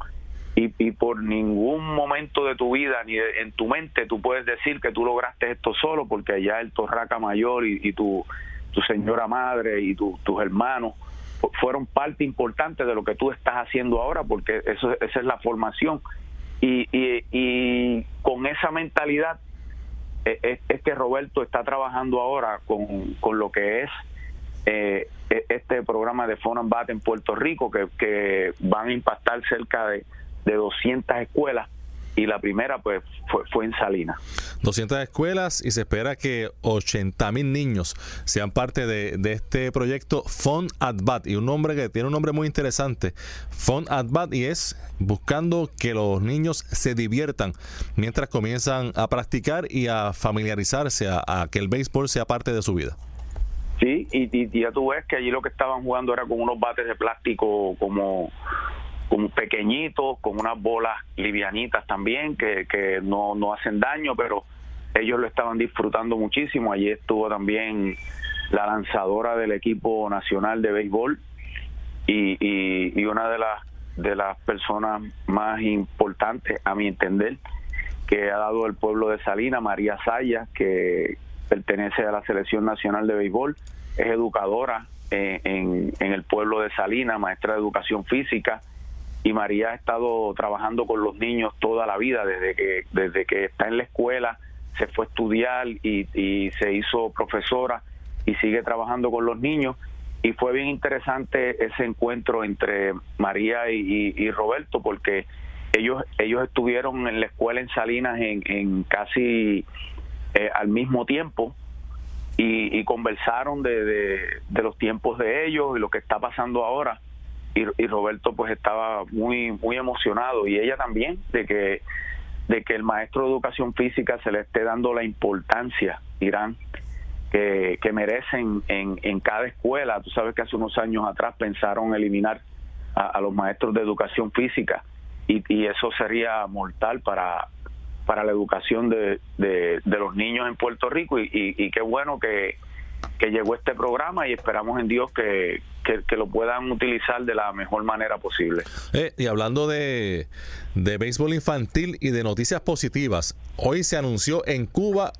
y, por ningún momento de tu vida ni de, en tu mente tú puedes decir que tú lograste esto solo porque allá el Torraca Mayor y, tu, tu señora madre y tu, tus hermanos fueron parte importante de lo que tú estás haciendo ahora porque eso esa es la formación. Y, y, y con esa mentalidad es, e, es, que Roberto está trabajando ahora con, con lo que es eh, este programa de Phone and Bat en Puerto Rico que, que van a impactar cerca de de 200 escuelas y la primera pues fue, fue en Salinas. 200 escuelas y se espera que 80 mil niños sean parte de, de, este proyecto Fun at Bat y un nombre que tiene un nombre muy interesante Fun at Bat y es buscando que los niños se diviertan mientras comienzan a practicar y a familiarizarse a, a que el béisbol sea parte de su vida. Sí, y, y, ya tú ves que allí lo que estaban jugando era con unos bates de plástico como como pequeñitos, con unas bolas livianitas también, que, que no, no hacen daño, pero ellos lo estaban disfrutando muchísimo. Allí estuvo también la lanzadora del equipo nacional de béisbol y, y, y una de las de las personas más importantes, a mi entender, que ha dado el pueblo de Salina, María Sayas, que pertenece a la Selección Nacional de Béisbol, es educadora en, en, en el pueblo de Salina, maestra de educación física, y María ha estado trabajando con los niños toda la vida, desde que, desde que está en la escuela, se fue a estudiar y, se hizo profesora y sigue trabajando con los niños. Y fue bien interesante ese encuentro entre María y, Roberto porque ellos ellos estuvieron en la escuela en Salinas en, casi eh, al mismo tiempo y, conversaron de, de, los tiempos de ellos y lo que está pasando ahora y, y, Roberto pues estaba muy muy emocionado y ella también de que de que el maestro de educación física se le esté dando la importancia Irán que, que merecen en, en cada escuela. Tú sabes que hace unos años atrás pensaron eliminar a, los maestros de educación física y, y eso sería mortal para para la educación de, de, los niños en Puerto Rico y, y, qué bueno que, que, llegó este programa y esperamos en Dios que, que, lo puedan utilizar de la mejor manera posible. Eh, y hablando de, de béisbol infantil y de noticias positivas, hoy se anunció en Cuba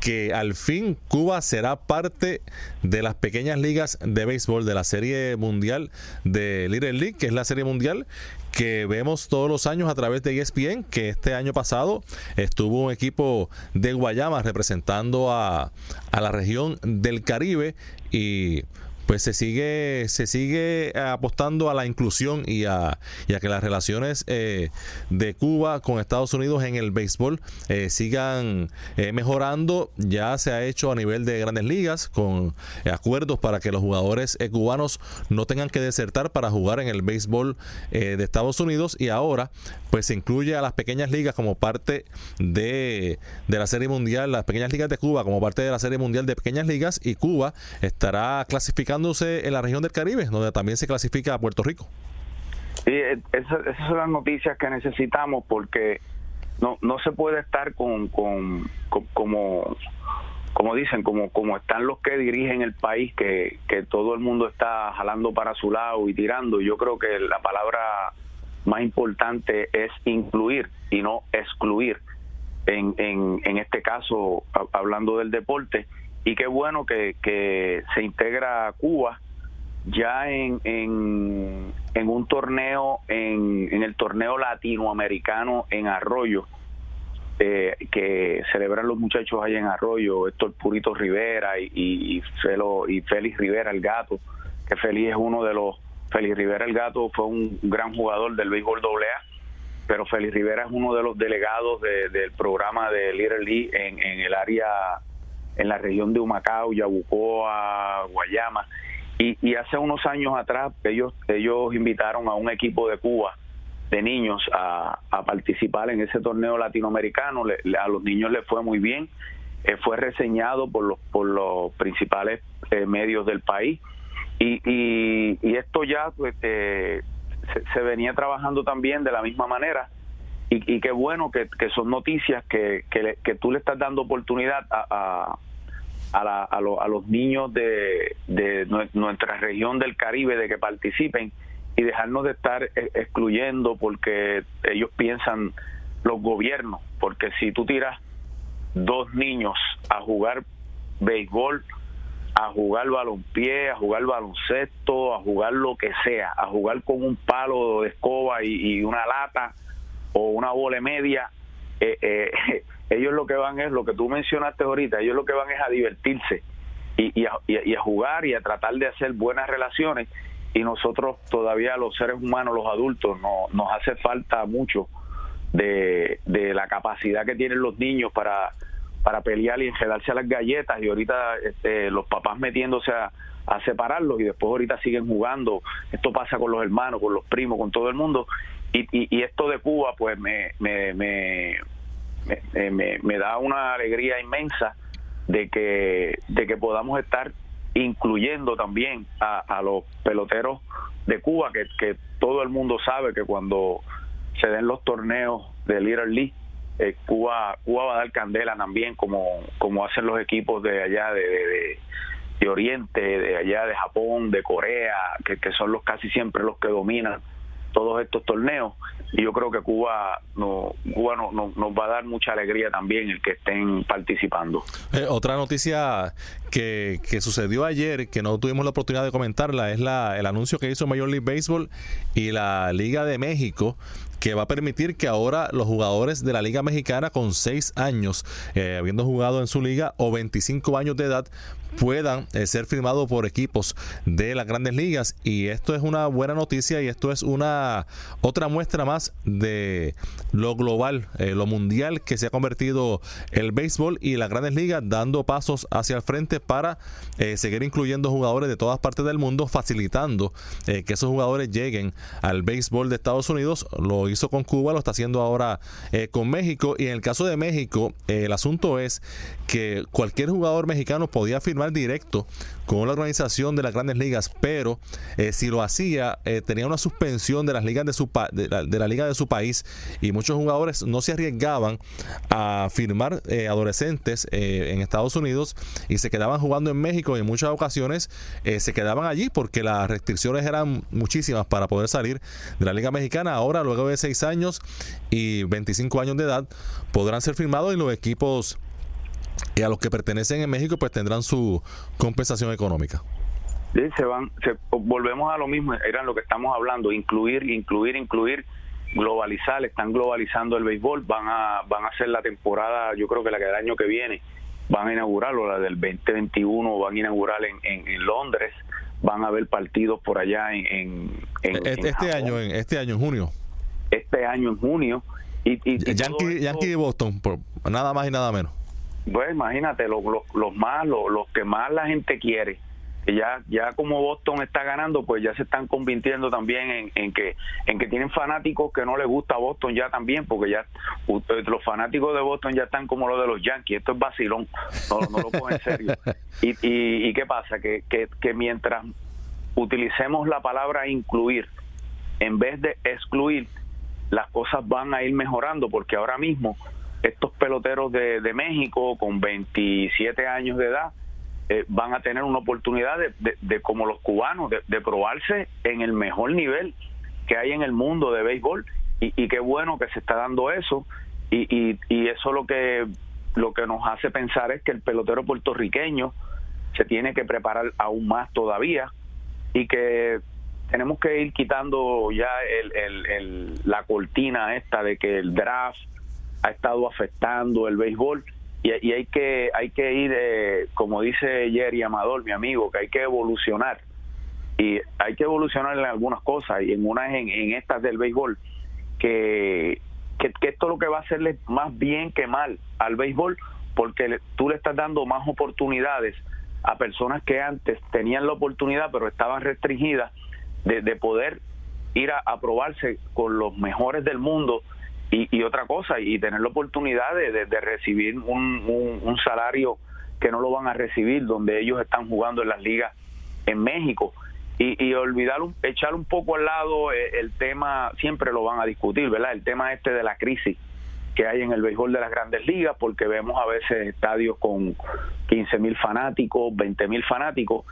que al fin Cuba será parte de las pequeñas ligas de béisbol de la Serie Mundial de Little League, que es la Serie Mundial que vemos todos los años a través de ESPN, que este año pasado estuvo un equipo de Guayama representando a, a la región del Caribe y pues se sigue, se sigue apostando a la inclusión y a, que las relaciones eh, de Cuba con Estados Unidos en el béisbol eh, sigan eh, mejorando. Ya se ha hecho a nivel de grandes ligas con acuerdos para que los jugadores cubanos no tengan que desertar para jugar en el béisbol de Estados Unidos y ahora pues se incluye a las pequeñas ligas como parte de, de la Serie Mundial, las pequeñas ligas de Cuba como parte de la Serie Mundial de Pequeñas Ligas y Cuba estará clasificando en la región del Caribe, donde también se clasifica a Puerto Rico. Sí, eh, esas, son las noticias que necesitamos porque no, no se puede estar con, con, como como dicen, como, como están los que dirigen el país, que, que todo el mundo está jalando para su lado y tirando. Yo creo que la palabra más importante es incluir y no excluir. En, en, en este caso, hablando del deporte, y qué bueno que, que se integra Cuba ya en, en, un torneo, en, el torneo latinoamericano en Arroyo, eh, que celebran los muchachos allá en Arroyo, Héctor Purito Rivera y, y, y Félix Rivera el gato, que Félix es uno de los, Félix Rivera el gato fue un gran jugador del béisbol AA, pero Félix Rivera es uno de los delegados del programa de Little League en el área en la región de Humacao, Yabucoa, Guayama. Y, hace unos años atrás ellos, ellos invitaron a un equipo de Cuba de niños a, participar en ese torneo latinoamericano. a los niños les fue muy bien. Eh, fue reseñado por los, por los principales eh, medios del país. Y, y, esto ya pues, eh, se, venía trabajando también de la misma manera. Y, qué bueno que, son noticias que, que, tú le estás dando oportunidad a, a, a, los niños de, nuestra región del Caribe de que participen y dejarnos de estar e, excluyendo porque ellos piensan los gobiernos, porque si tú tiras dos niños a jugar béisbol, a jugar balonpié, a jugar baloncesto, a jugar lo que sea, a jugar con un palo de escoba y, una lata o una bola media, eh, eh, ellos lo que van es lo que tú mencionaste ahorita, ellos lo que van es a divertirse y, a, jugar y a tratar de hacer buenas relaciones y nosotros todavía los seres humanos, los adultos, no, nos hace falta mucho de, la capacidad que tienen los niños para, para pelear y enredarse a las galletas y ahorita este, los papás metiéndose a, separarlos y después ahorita siguen jugando. Esto pasa con los hermanos, con los primos, con todo el mundo. Y, y, esto de Cuba, pues me, me, me, me, da una alegría inmensa de que, de que podamos estar incluyendo también a, los peloteros de Cuba, que, que, todo el mundo sabe que cuando se den los torneos de Little League, eh, Cuba, Cuba va a dar candela también, como, como hacen los equipos de allá de, de, de Oriente, de allá de Japón, de Corea, que, que son los casi siempre los que dominan todos estos torneos y yo creo que Cuba no Cuba no, nos va a dar mucha alegría también el que estén participando. Eh, otra noticia que, que, sucedió ayer que no tuvimos la oportunidad de comentarla es la, el anuncio que hizo Major League Baseball y la Liga de México que va a permitir que ahora los jugadores de la Liga Mexicana con 6 años, eh, habiendo jugado en su liga, o 25 años de edad, puedan eh, ser firmados por equipos de las grandes ligas y esto es una buena noticia y esto es una otra muestra más de lo global, eh, lo mundial que se ha convertido el béisbol y las grandes ligas dando pasos hacia el frente para eh, seguir incluyendo jugadores de todas partes del mundo, facilitando que esos jugadores lleguen al béisbol de Estados Unidos. Lo hizo con Cuba, lo está haciendo ahora con México y en el caso de México el asunto es que cualquier jugador mexicano podía firmar directo con la organización de las grandes ligas, pero eh, si lo hacía, eh, tenía una suspensión de las ligas de su de la, liga de su país y muchos jugadores no se arriesgaban a firmar eh, adolescentes en Estados Unidos y se quedaban jugando en México y en muchas ocasiones se quedaban allí porque las restricciones eran muchísimas para poder salir de la liga mexicana. Ahora, luego de 6 años y 25 años de edad, podrán ser firmados y los equipos y a los que pertenecen en México pues tendrán su compensación económica. Sí, se van, volvemos a lo mismo, eran lo que estamos hablando, incluir, incluir, incluir, globalizar, están globalizando el béisbol, van a, van a hacer la temporada, yo creo que la que del año que viene, van a inaugurarlo, la del 2021 van a inaugurar en, en, Londres, van a haber partidos por allá en, este, este año, en este año en junio. Este año en junio. Y, y, Yankee, Yankee de Boston, por nada más y nada menos. Pues imagínate, los, los, más, los, que más la gente quiere, que ya, ya como Boston está ganando, pues ya se están convirtiendo también en, en, que en que tienen fanáticos que no les gusta Boston ya también, porque ya los fanáticos de Boston ya están como los de los Yankees, esto es vacilón, no, no lo cogen en serio. Y, y, y qué pasa, que, que, que mientras utilicemos la palabra incluir en vez de excluir, las cosas van a ir mejorando, porque ahora mismo estos peloteros de, México con 27 años de edad eh, van a tener una oportunidad de, como los cubanos, de, probarse en el mejor nivel que hay en el mundo de béisbol. Y, qué bueno que se está dando eso. Y, y, eso lo que lo que nos hace pensar es que el pelotero puertorriqueño se tiene que preparar aún más todavía y que tenemos que ir quitando ya el, la cortina esta de que el draft ha estado afectando el béisbol. Y, hay que hay que ir eh, como dice Jerry Amador mi amigo que hay que evolucionar. Y hay que evolucionar en algunas cosas y en una en, en estas del béisbol que, que, esto lo que va a hacerle más bien que mal al béisbol porque tú le estás dando más oportunidades a personas que antes tenían la oportunidad pero estaban restringidas de, de poder ir a, a probarse con los mejores del mundo y, otra cosa, y tener la oportunidad de, recibir un, un, salario que no lo van a recibir, donde ellos están jugando en las ligas en México. Y, y olvidar, echar un poco al lado eh, el, tema, siempre lo van a discutir, ¿verdad? El tema este de la crisis que hay en el béisbol de las grandes ligas, porque vemos a veces estadios con 15 mil fanáticos, 20 mil fanáticos,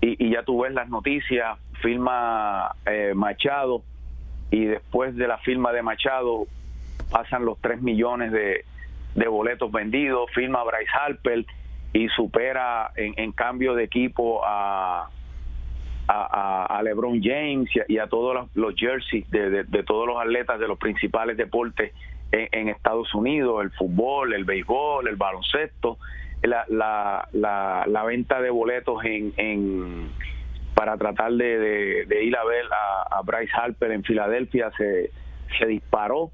y, y, ya tú ves las noticias, firma eh, Machado, y después de la firma de Machado pasan los 3 millones de, boletos vendidos, firma Bryce Harper y supera en, cambio de equipo a, a, LeBron James y a, todos los, jerseys de, todos los atletas de los principales deportes en, Estados Unidos, el fútbol, el béisbol, el baloncesto, la, la, la, venta de boletos en, en para tratar de, de, ir a ver a, a Bryce Harper en Filadelfia se, se disparó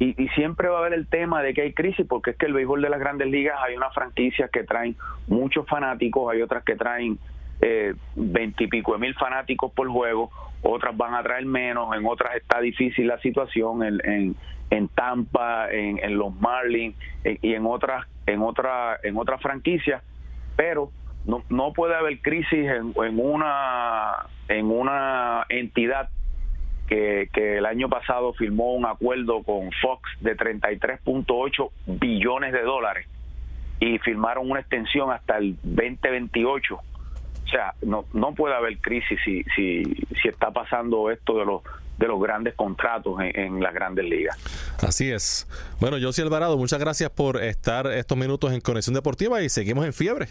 y, siempre va a haber el tema de que hay crisis, porque es que el béisbol de las grandes ligas hay unas franquicias que traen muchos fanáticos, hay otras que traen eh, veintipico de mil fanáticos por juego, otras van a traer menos, en otras está difícil la situación, en, en, Tampa, en, en, los Marlins eh, y en otras en otra, en otras franquicias, pero no, no puede haber crisis en, en una en una entidad que, el año pasado firmó un acuerdo con Fox de 33.8 billones de dólares y firmaron una extensión hasta el 2028. O sea, no, no puede haber crisis si, si, si está pasando esto de los de los grandes contratos en, las grandes ligas. Así es. Bueno, José Alvarado, muchas gracias por estar estos minutos en Conexión Deportiva y seguimos en fiebre.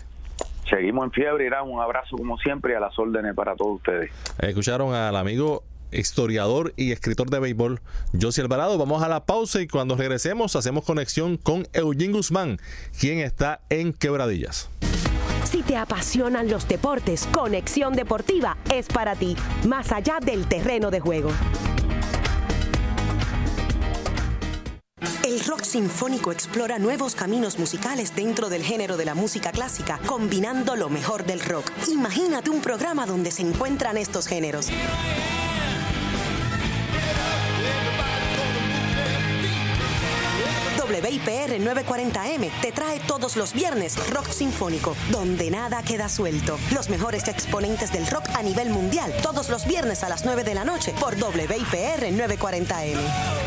Seguimos en fiebre, Irán. Un abrazo como siempre y a las órdenes para todos ustedes. Escucharon al amigo historiador y escritor de béisbol, José Alvarado. Vamos a la pausa y cuando regresemos hacemos conexión con Eugene Guzmán, quien está en Quebradillas. Si te apasionan los deportes, Conexión Deportiva es para ti, más allá del terreno de juego. El rock sinfónico explora nuevos caminos musicales dentro del género de la música clásica, combinando lo mejor del rock. Imagínate un programa donde se encuentran estos géneros. WIPR 940M te trae todos los viernes Rock Sinfónico, donde nada queda suelto. Los mejores exponentes del rock a nivel mundial, todos los viernes a las 9 de la noche por WIPR 940M.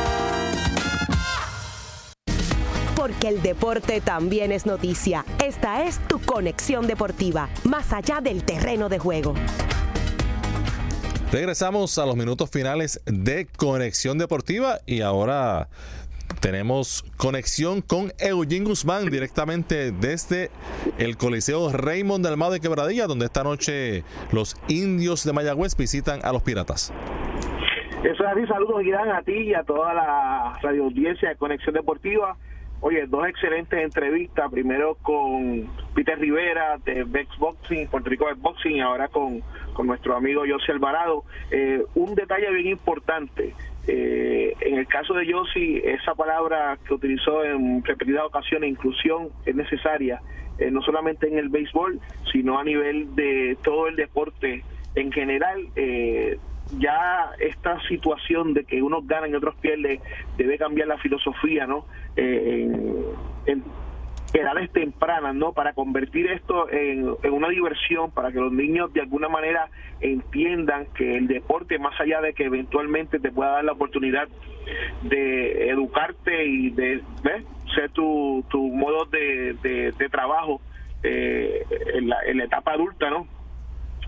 Porque el deporte también es noticia. Esta es tu conexión deportiva, más allá del terreno de juego. Regresamos a los minutos finales de Conexión Deportiva y ahora tenemos conexión con Eugene Guzmán directamente desde el Coliseo Raymond del Almado de Quebradilla, donde esta noche los indios de Mayagüez visitan a los piratas. Eso es así, saludos Irán a ti y a toda la radio audiencia de Conexión Deportiva. Oye, dos excelentes entrevistas, primero con Peter Rivera de Bex Boxing, Puerto Rico Bex Boxing, y ahora con, con nuestro amigo José Alvarado. Eh, un detalle bien importante, eh, en el caso de Yossi, esa palabra que utilizó en repetidas ocasiones, inclusión, es necesaria, eh, no solamente en el béisbol, sino a nivel de todo el deporte en general. Eh, ya esta situación de que unos ganan y otros pierden debe cambiar la filosofía, ¿no? en, edades tempranas, ¿no? Para convertir esto en, una diversión, para que los niños de alguna manera entiendan que el deporte, más allá de que eventualmente te pueda dar la oportunidad de educarte y de ser tu, tu modo de, de, trabajo eh, en, la, en la etapa adulta, ¿no?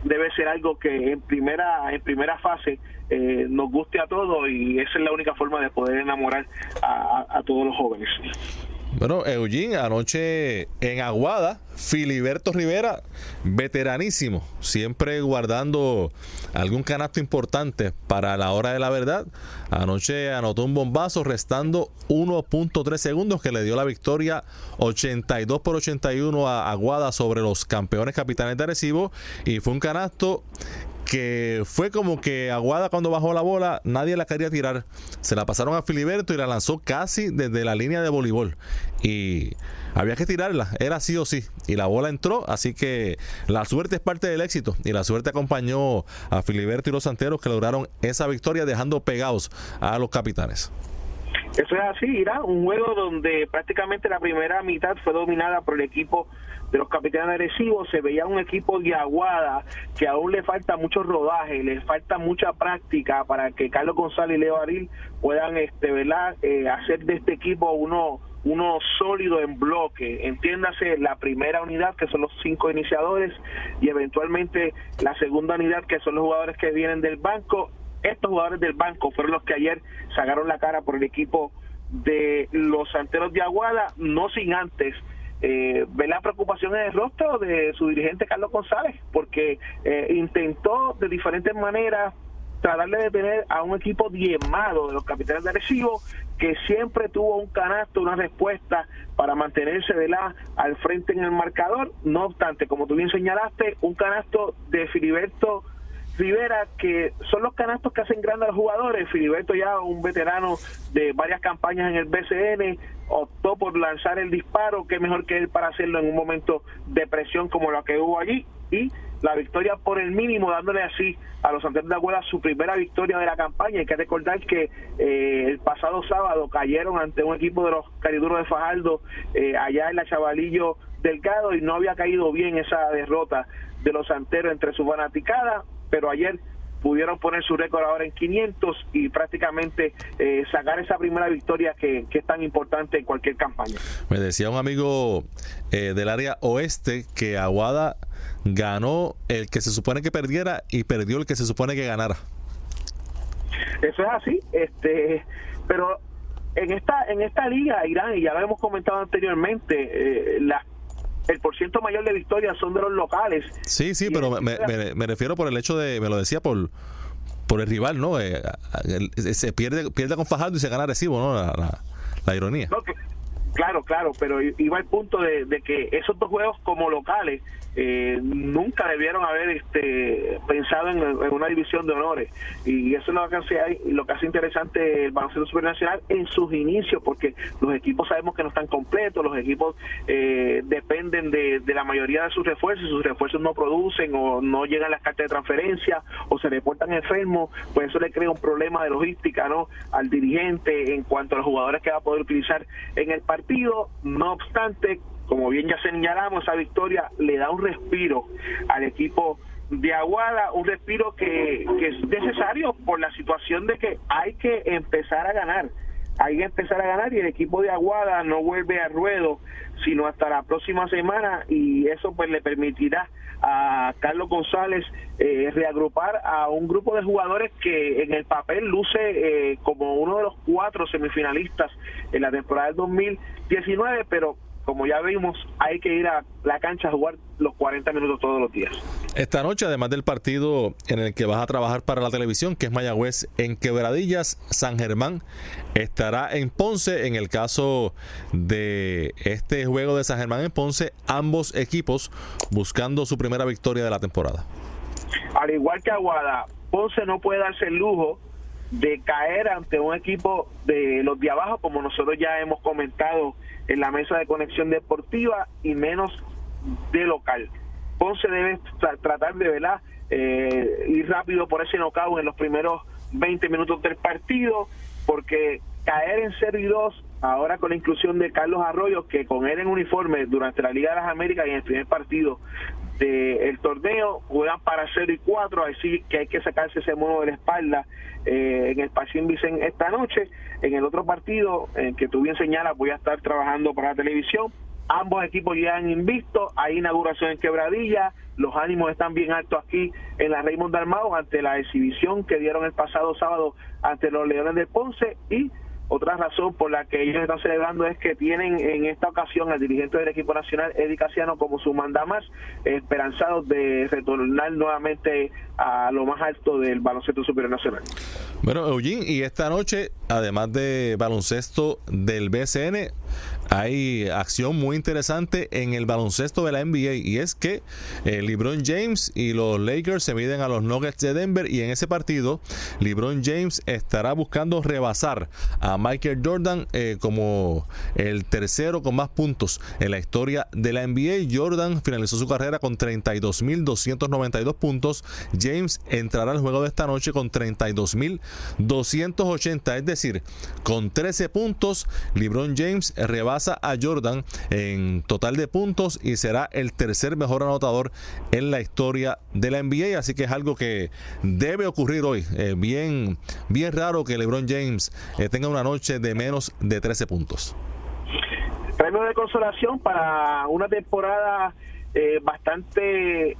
Debe ser algo que en primera en primera fase eh, nos guste a todos y esa es la única forma de poder enamorar a todos los jóvenes. Bueno, Eugene, anoche en Aguada, Filiberto Rivera, veteranísimo, siempre guardando algún canasto importante para la hora de la verdad. Anoche anotó un bombazo restando 1.3 segundos que le dio la victoria 82 por 81 a Aguada sobre los campeones capitanes de Arecibo y fue un canasto que fue como que Aguada cuando bajó la bola, nadie la quería tirar. Se la pasaron a Filiberto y la lanzó casi desde la línea de voleibol. Y había que tirarla, era sí o sí. Y la bola entró, así que la suerte es parte del éxito. Y la suerte acompañó a Filiberto y los santeros que lograron esa victoria dejando pegados a los capitanes. Eso es así, irá un juego donde prácticamente la primera mitad fue dominada por el equipo de los capitanes agresivos, se veía un equipo de aguada que aún le falta mucho rodaje, le falta mucha práctica para que Carlos González y Leo Aril puedan este, ¿verdad? Eh, hacer de este equipo uno uno sólido en bloque, entiéndase la primera unidad que son los cinco iniciadores y eventualmente la segunda unidad que son los jugadores que vienen del banco. Estos jugadores del banco fueron los que ayer sacaron la cara por el equipo de los santeros de Aguada, no sin antes eh, ver la preocupación en el rostro de su dirigente Carlos González, porque eh, intentó de diferentes maneras tratar de detener a un equipo diezmado de los capitanes de Arecibo que siempre tuvo un canasto, una respuesta para mantenerse de la al frente en el marcador. No obstante, como tú bien señalaste, un canasto de Filiberto Rivera, que son los canastos que hacen grandes a los jugadores. Filiberto ya un veterano de varias campañas en el BCN, optó por lanzar el disparo, que mejor que él para hacerlo en un momento de presión como lo que hubo allí. Y la victoria por el mínimo, dándole así a los Santos de Aguada su primera victoria de la campaña. Hay que recordar que eh, el pasado sábado cayeron ante un equipo de los cariduros de Fajardo eh, allá en la Chavalillo Delgado y no había caído bien esa derrota de los santeros entre su fanaticada, pero ayer pudieron poner su récord ahora en 500 y prácticamente eh, sacar esa primera victoria que, es tan importante en cualquier campaña. Me decía un amigo eh, del área oeste que Aguada ganó el que se supone que perdiera y perdió el que se supone que ganara. Eso es así, este, pero en esta en esta liga Irán y ya lo hemos comentado anteriormente, eh, las el porciento mayor de victorias son de los locales. Sí, sí, pero me, me, refiero por el hecho de, me lo decía por por el rival, ¿no? Eh, se pierde pierde con Fajardo y se gana Recibo, ¿no? La, la, ironía. claro, claro, pero iba al punto de, de que esos dos juegos como locales eh, nunca debieron haber este, pensado en, una división de honores. Y eso es lo que hace, lo que hace interesante el baloncesto supernacional en sus inicios, porque los equipos sabemos que no están completos, los equipos eh, dependen de, la mayoría de sus refuerzos, sus refuerzos no producen o no llegan las cartas de transferencia o se reportan enfermos, pues eso le crea un problema de logística ¿no? al dirigente en cuanto a los jugadores que va a poder utilizar en el partido. No obstante, como bien ya señalamos, esa victoria le da un respiro al equipo de Aguada, un respiro que, es necesario por la situación de que hay que empezar a ganar. Hay que empezar a ganar y el equipo de Aguada no vuelve a ruedo sino hasta la próxima semana y eso pues le permitirá a Carlos González eh, reagrupar a un grupo de jugadores que en el papel luce eh, como uno de los cuatro semifinalistas en la temporada del 2019 pero como ya vimos, hay que ir a la cancha a jugar los 40 minutos todos los días. Esta noche, además del partido en el que vas a trabajar para la televisión, que es Mayagüez en Quebradillas, San Germán estará en Ponce. En el caso de este juego de San Germán en Ponce, ambos equipos buscando su primera victoria de la temporada. Al igual que Aguada, Ponce no puede darse el lujo de caer ante un equipo de los de abajo, como nosotros ya hemos comentado en la mesa de conexión deportiva y menos de local. Ponce debe tratar de ¿verdad? Eh, ir rápido por ese knockout en los primeros 20 minutos del partido, porque caer en 0 y 2, ahora con la inclusión de Carlos Arroyo, que con él en uniforme durante la Liga de las Américas y en el primer partido del torneo, juegan para 0 y 4, así que hay que sacarse ese mono de la espalda eh, en el Pacín Vicente esta noche. En el otro partido, en que tú bien señalas, voy a estar trabajando para la televisión. Ambos equipos ya han invisto, hay inauguración en Quebradilla, los ánimos están bien altos aquí en la Raymond Dalmao ante la exhibición que dieron el pasado sábado ante los Leones de Ponce y otra razón por la que ellos están celebrando es que tienen en esta ocasión al dirigente del equipo nacional, Eddie Casiano, como su más esperanzados de retornar nuevamente a lo más alto del baloncesto superior nacional. Bueno, Eugene, y esta noche, además de baloncesto del BCN, hay acción muy interesante en el baloncesto de la NBA y es que eh, LeBron James y los Lakers se miden a los Nuggets de Denver y en ese partido LeBron James estará buscando rebasar a Michael Jordan eh, como el tercero con más puntos en la historia de la NBA. Jordan finalizó su carrera con 32.292 puntos. James entrará al juego de esta noche con 32.280, es decir, con 13 puntos. LeBron James rebasa a Jordan en total de puntos y será el tercer mejor anotador en la historia de la NBA. Así que es algo que debe ocurrir hoy. Eh, bien, bien raro que LeBron James eh, tenga una noche de menos de 13 puntos. Premio de consolación para una temporada eh, bastante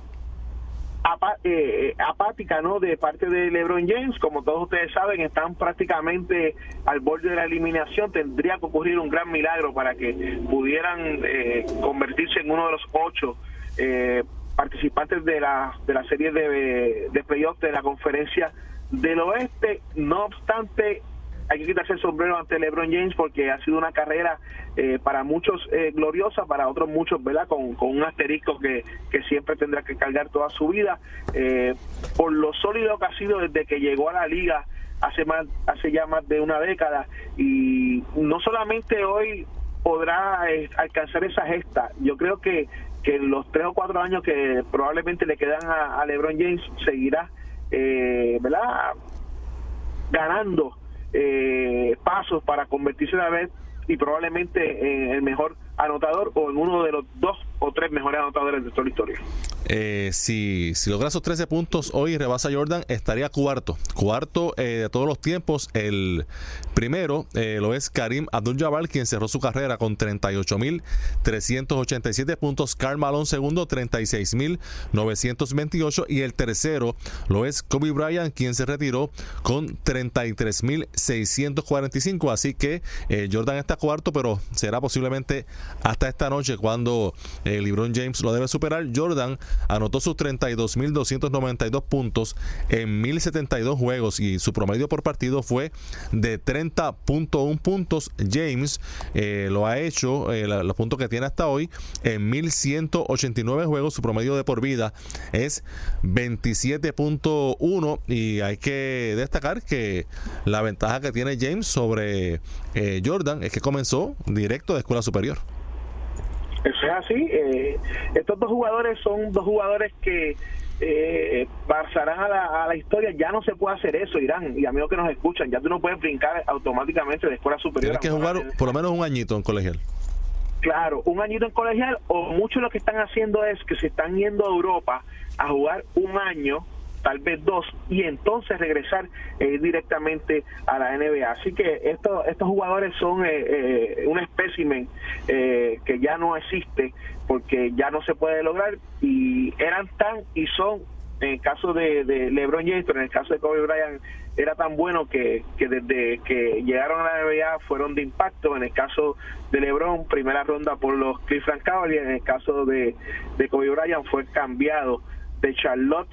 eh, apática no de parte de LeBron James. Como todos ustedes saben están prácticamente al borde de la eliminación. Tendría que ocurrir un gran milagro para que pudieran eh, convertirse en uno de los ocho eh, participantes de la de la serie de, de playoffs de la conferencia del oeste. No obstante hay que quitarse el sombrero ante LeBron James porque ha sido una carrera eh, para muchos eh, gloriosa, para otros muchos, ¿verdad? Con, un asterisco que, siempre tendrá que cargar toda su vida, eh, por lo sólido que ha sido desde que llegó a la liga hace más hace ya más de una década y no solamente hoy podrá alcanzar esa gesta, yo creo que que en los tres o cuatro años que probablemente le quedan a, LeBron James seguirá, eh, ¿verdad? Ganando eh, pasos para convertirse una vez y probablemente en el mejor anotador o en uno de los dos o tres mejores anotadores de toda la historia. Eh, si, si logra esos 13 puntos hoy rebasa Jordan, estaría cuarto. Cuarto eh, de todos los tiempos. El primero eh, lo es Karim Abdul-Jabbar, quien cerró su carrera con 38.387 puntos. Karl Malone segundo, 36.928. Y el tercero lo es Kobe Bryant, quien se retiró con 33.645. Así que Jordan está cuarto, pero será posiblemente hasta esta noche cuando LeBron James lo debe superar. Jordan anotó sus 32.292 puntos en 1.072 juegos y su promedio por partido fue de 30.1 puntos. James eh, lo ha hecho, eh, los puntos que tiene hasta hoy, en 1.189 juegos. Su promedio de por vida es 27.1 y hay que destacar que la ventaja que tiene James sobre eh, Jordan es que comenzó directo de escuela superior. Eso es así. Eh, estos dos jugadores son dos jugadores que eh, pasarán a la, a la, historia. Ya no se puede hacer eso, Irán, y amigos que nos escuchan. Ya tú no puedes brincar automáticamente de escuela superior. Tienes que jugar por lo menos un añito en colegial. Claro, un añito en colegial, o muchos lo que están haciendo es que se están yendo a Europa a jugar un año tal vez dos, y entonces regresar eh, directamente a la NBA. Así que estos, estos jugadores son eh, eh, un espécimen que ya no existe porque ya no se puede lograr y eran tan y son en el caso de, LeBron James, en el caso de Kobe Bryant era tan bueno que, que desde que llegaron a la NBA fueron de impacto. En el caso de LeBron, primera ronda por los Cleveland Cavaliers. En el caso de Kobe Bryant fue cambiado de Charlotte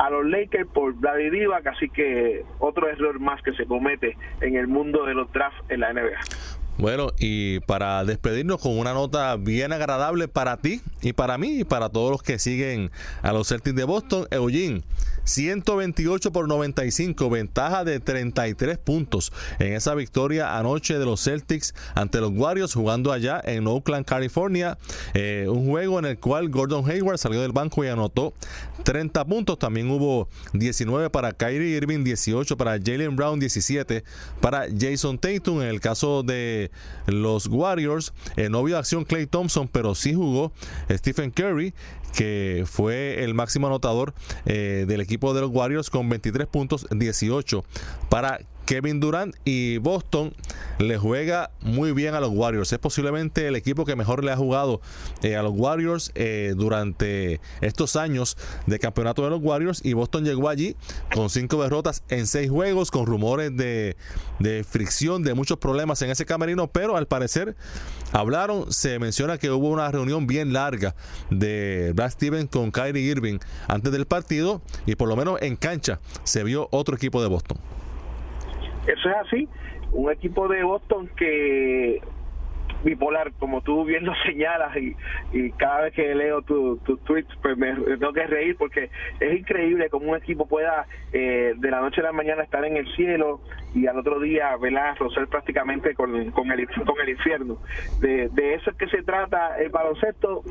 a los Lakers por Vladi Divac, así que otro error más que se comete en el mundo de los drafts en la NBA. Bueno, y para despedirnos con una nota bien agradable para ti y para mí y para todos los que siguen a los Celtics de Boston, Eugene, 128 por 95, ventaja de 33 puntos en esa victoria anoche de los Celtics ante los Warriors jugando allá en Oakland, California. Eh, un juego en el cual Gordon Hayward salió del banco y anotó 30 puntos. También hubo 19 para Kyrie Irving, 18 para Jalen Brown, 17 para Jason Tatum. En el caso de los Warriors. Eh, no vio acción Clay Thompson, pero sí jugó Stephen Curry, que fue el máximo anotador eh, del equipo de los Warriors con 23 puntos, 18 para Kevin Durant y Boston le juega muy bien a los Warriors. Es posiblemente el equipo que mejor le ha jugado eh, a los Warriors eh, durante estos años de campeonato de los Warriors. Y Boston llegó allí con cinco derrotas en seis juegos, con rumores de, de fricción, de muchos problemas en ese camerino. Pero al parecer hablaron, se menciona que hubo una reunión bien larga de Brad Stevens con Kyrie Irving antes del partido. Y por lo menos en cancha se vio otro equipo de Boston. Eso es así. Un equipo de Boston que bipolar, como tú bien lo señalas, y, y cada vez que leo tus tu tweets, pues me tengo que reír porque es increíble cómo un equipo pueda eh, de la noche a la mañana estar en el cielo y al otro día velar, rozar prácticamente con, con, el, con el infierno. De, de eso es que se trata el baloncesto.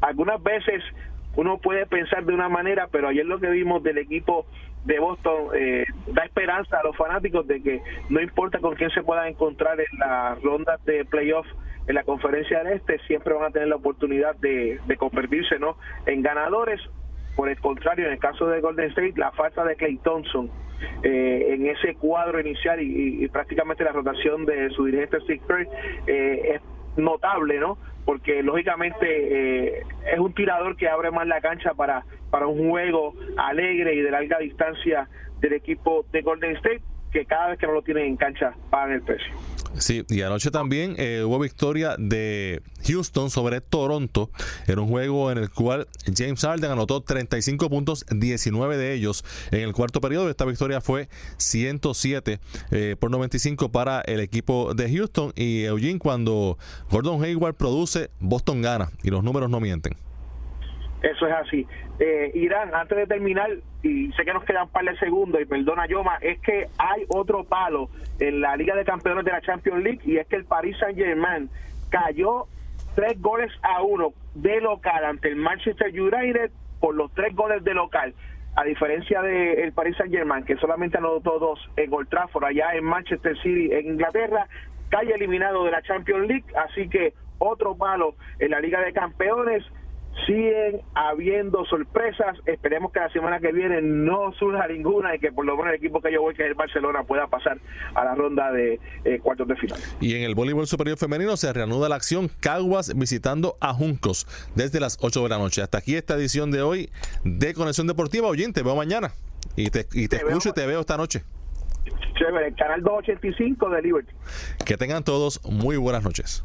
Algunas veces uno puede pensar de una manera, pero ayer lo que vimos del equipo de Boston eh, da esperanza a los fanáticos de que no importa con quién se puedan encontrar en las rondas de playoff en la conferencia del este, siempre van a tener la oportunidad de, convertirse ¿no? en ganadores. Por el contrario, en el caso de Golden State, la falta de Clay Thompson eh, en ese cuadro inicial y, prácticamente la rotación de su dirigente Steve eh, es notable, ¿no? Porque lógicamente eh, es un tirador que abre más la cancha para, para un juego alegre y de larga distancia del equipo de Golden State, que cada vez que no lo tienen en cancha pagan el precio. Sí, y anoche también eh, hubo victoria de Houston sobre Toronto. Era un juego en el cual James Harden anotó 35 puntos, 19 de ellos en el cuarto periodo. Esta victoria fue 107 eh, por 95 para el equipo de Houston. Y Eugene, cuando Gordon Hayward produce, Boston gana. Y los números no mienten. Eso es así. Eh, Irán, antes de terminar, y sé que nos quedan un par de segundos, y perdona Yoma, es que hay otro palo en la Liga de Campeones de la Champions League, y es que el Paris Saint Germain cayó tres goles a uno de local ante el Manchester United por los tres goles de local. A diferencia del el Paris Saint Germain, que solamente anotó dos en Old Trafford, allá en Manchester City, en Inglaterra, cae eliminado de la Champions League, así que otro malo en la Liga de Campeones siguen habiendo sorpresas. Esperemos que la semana que viene no surja ninguna y que por lo menos el equipo que yo voy, que es el Barcelona, pueda pasar a la ronda de eh, cuartos de final. Y en el voleibol superior femenino se reanuda la acción Caguas visitando a Juncos desde las 8 de la noche. Hasta aquí esta edición de hoy de Conexión Deportiva. Oyente, te veo mañana y te, y te, escucho y te veo esta noche. Chévere, canal 285 de Liberty. Que tengan todos muy buenas noches.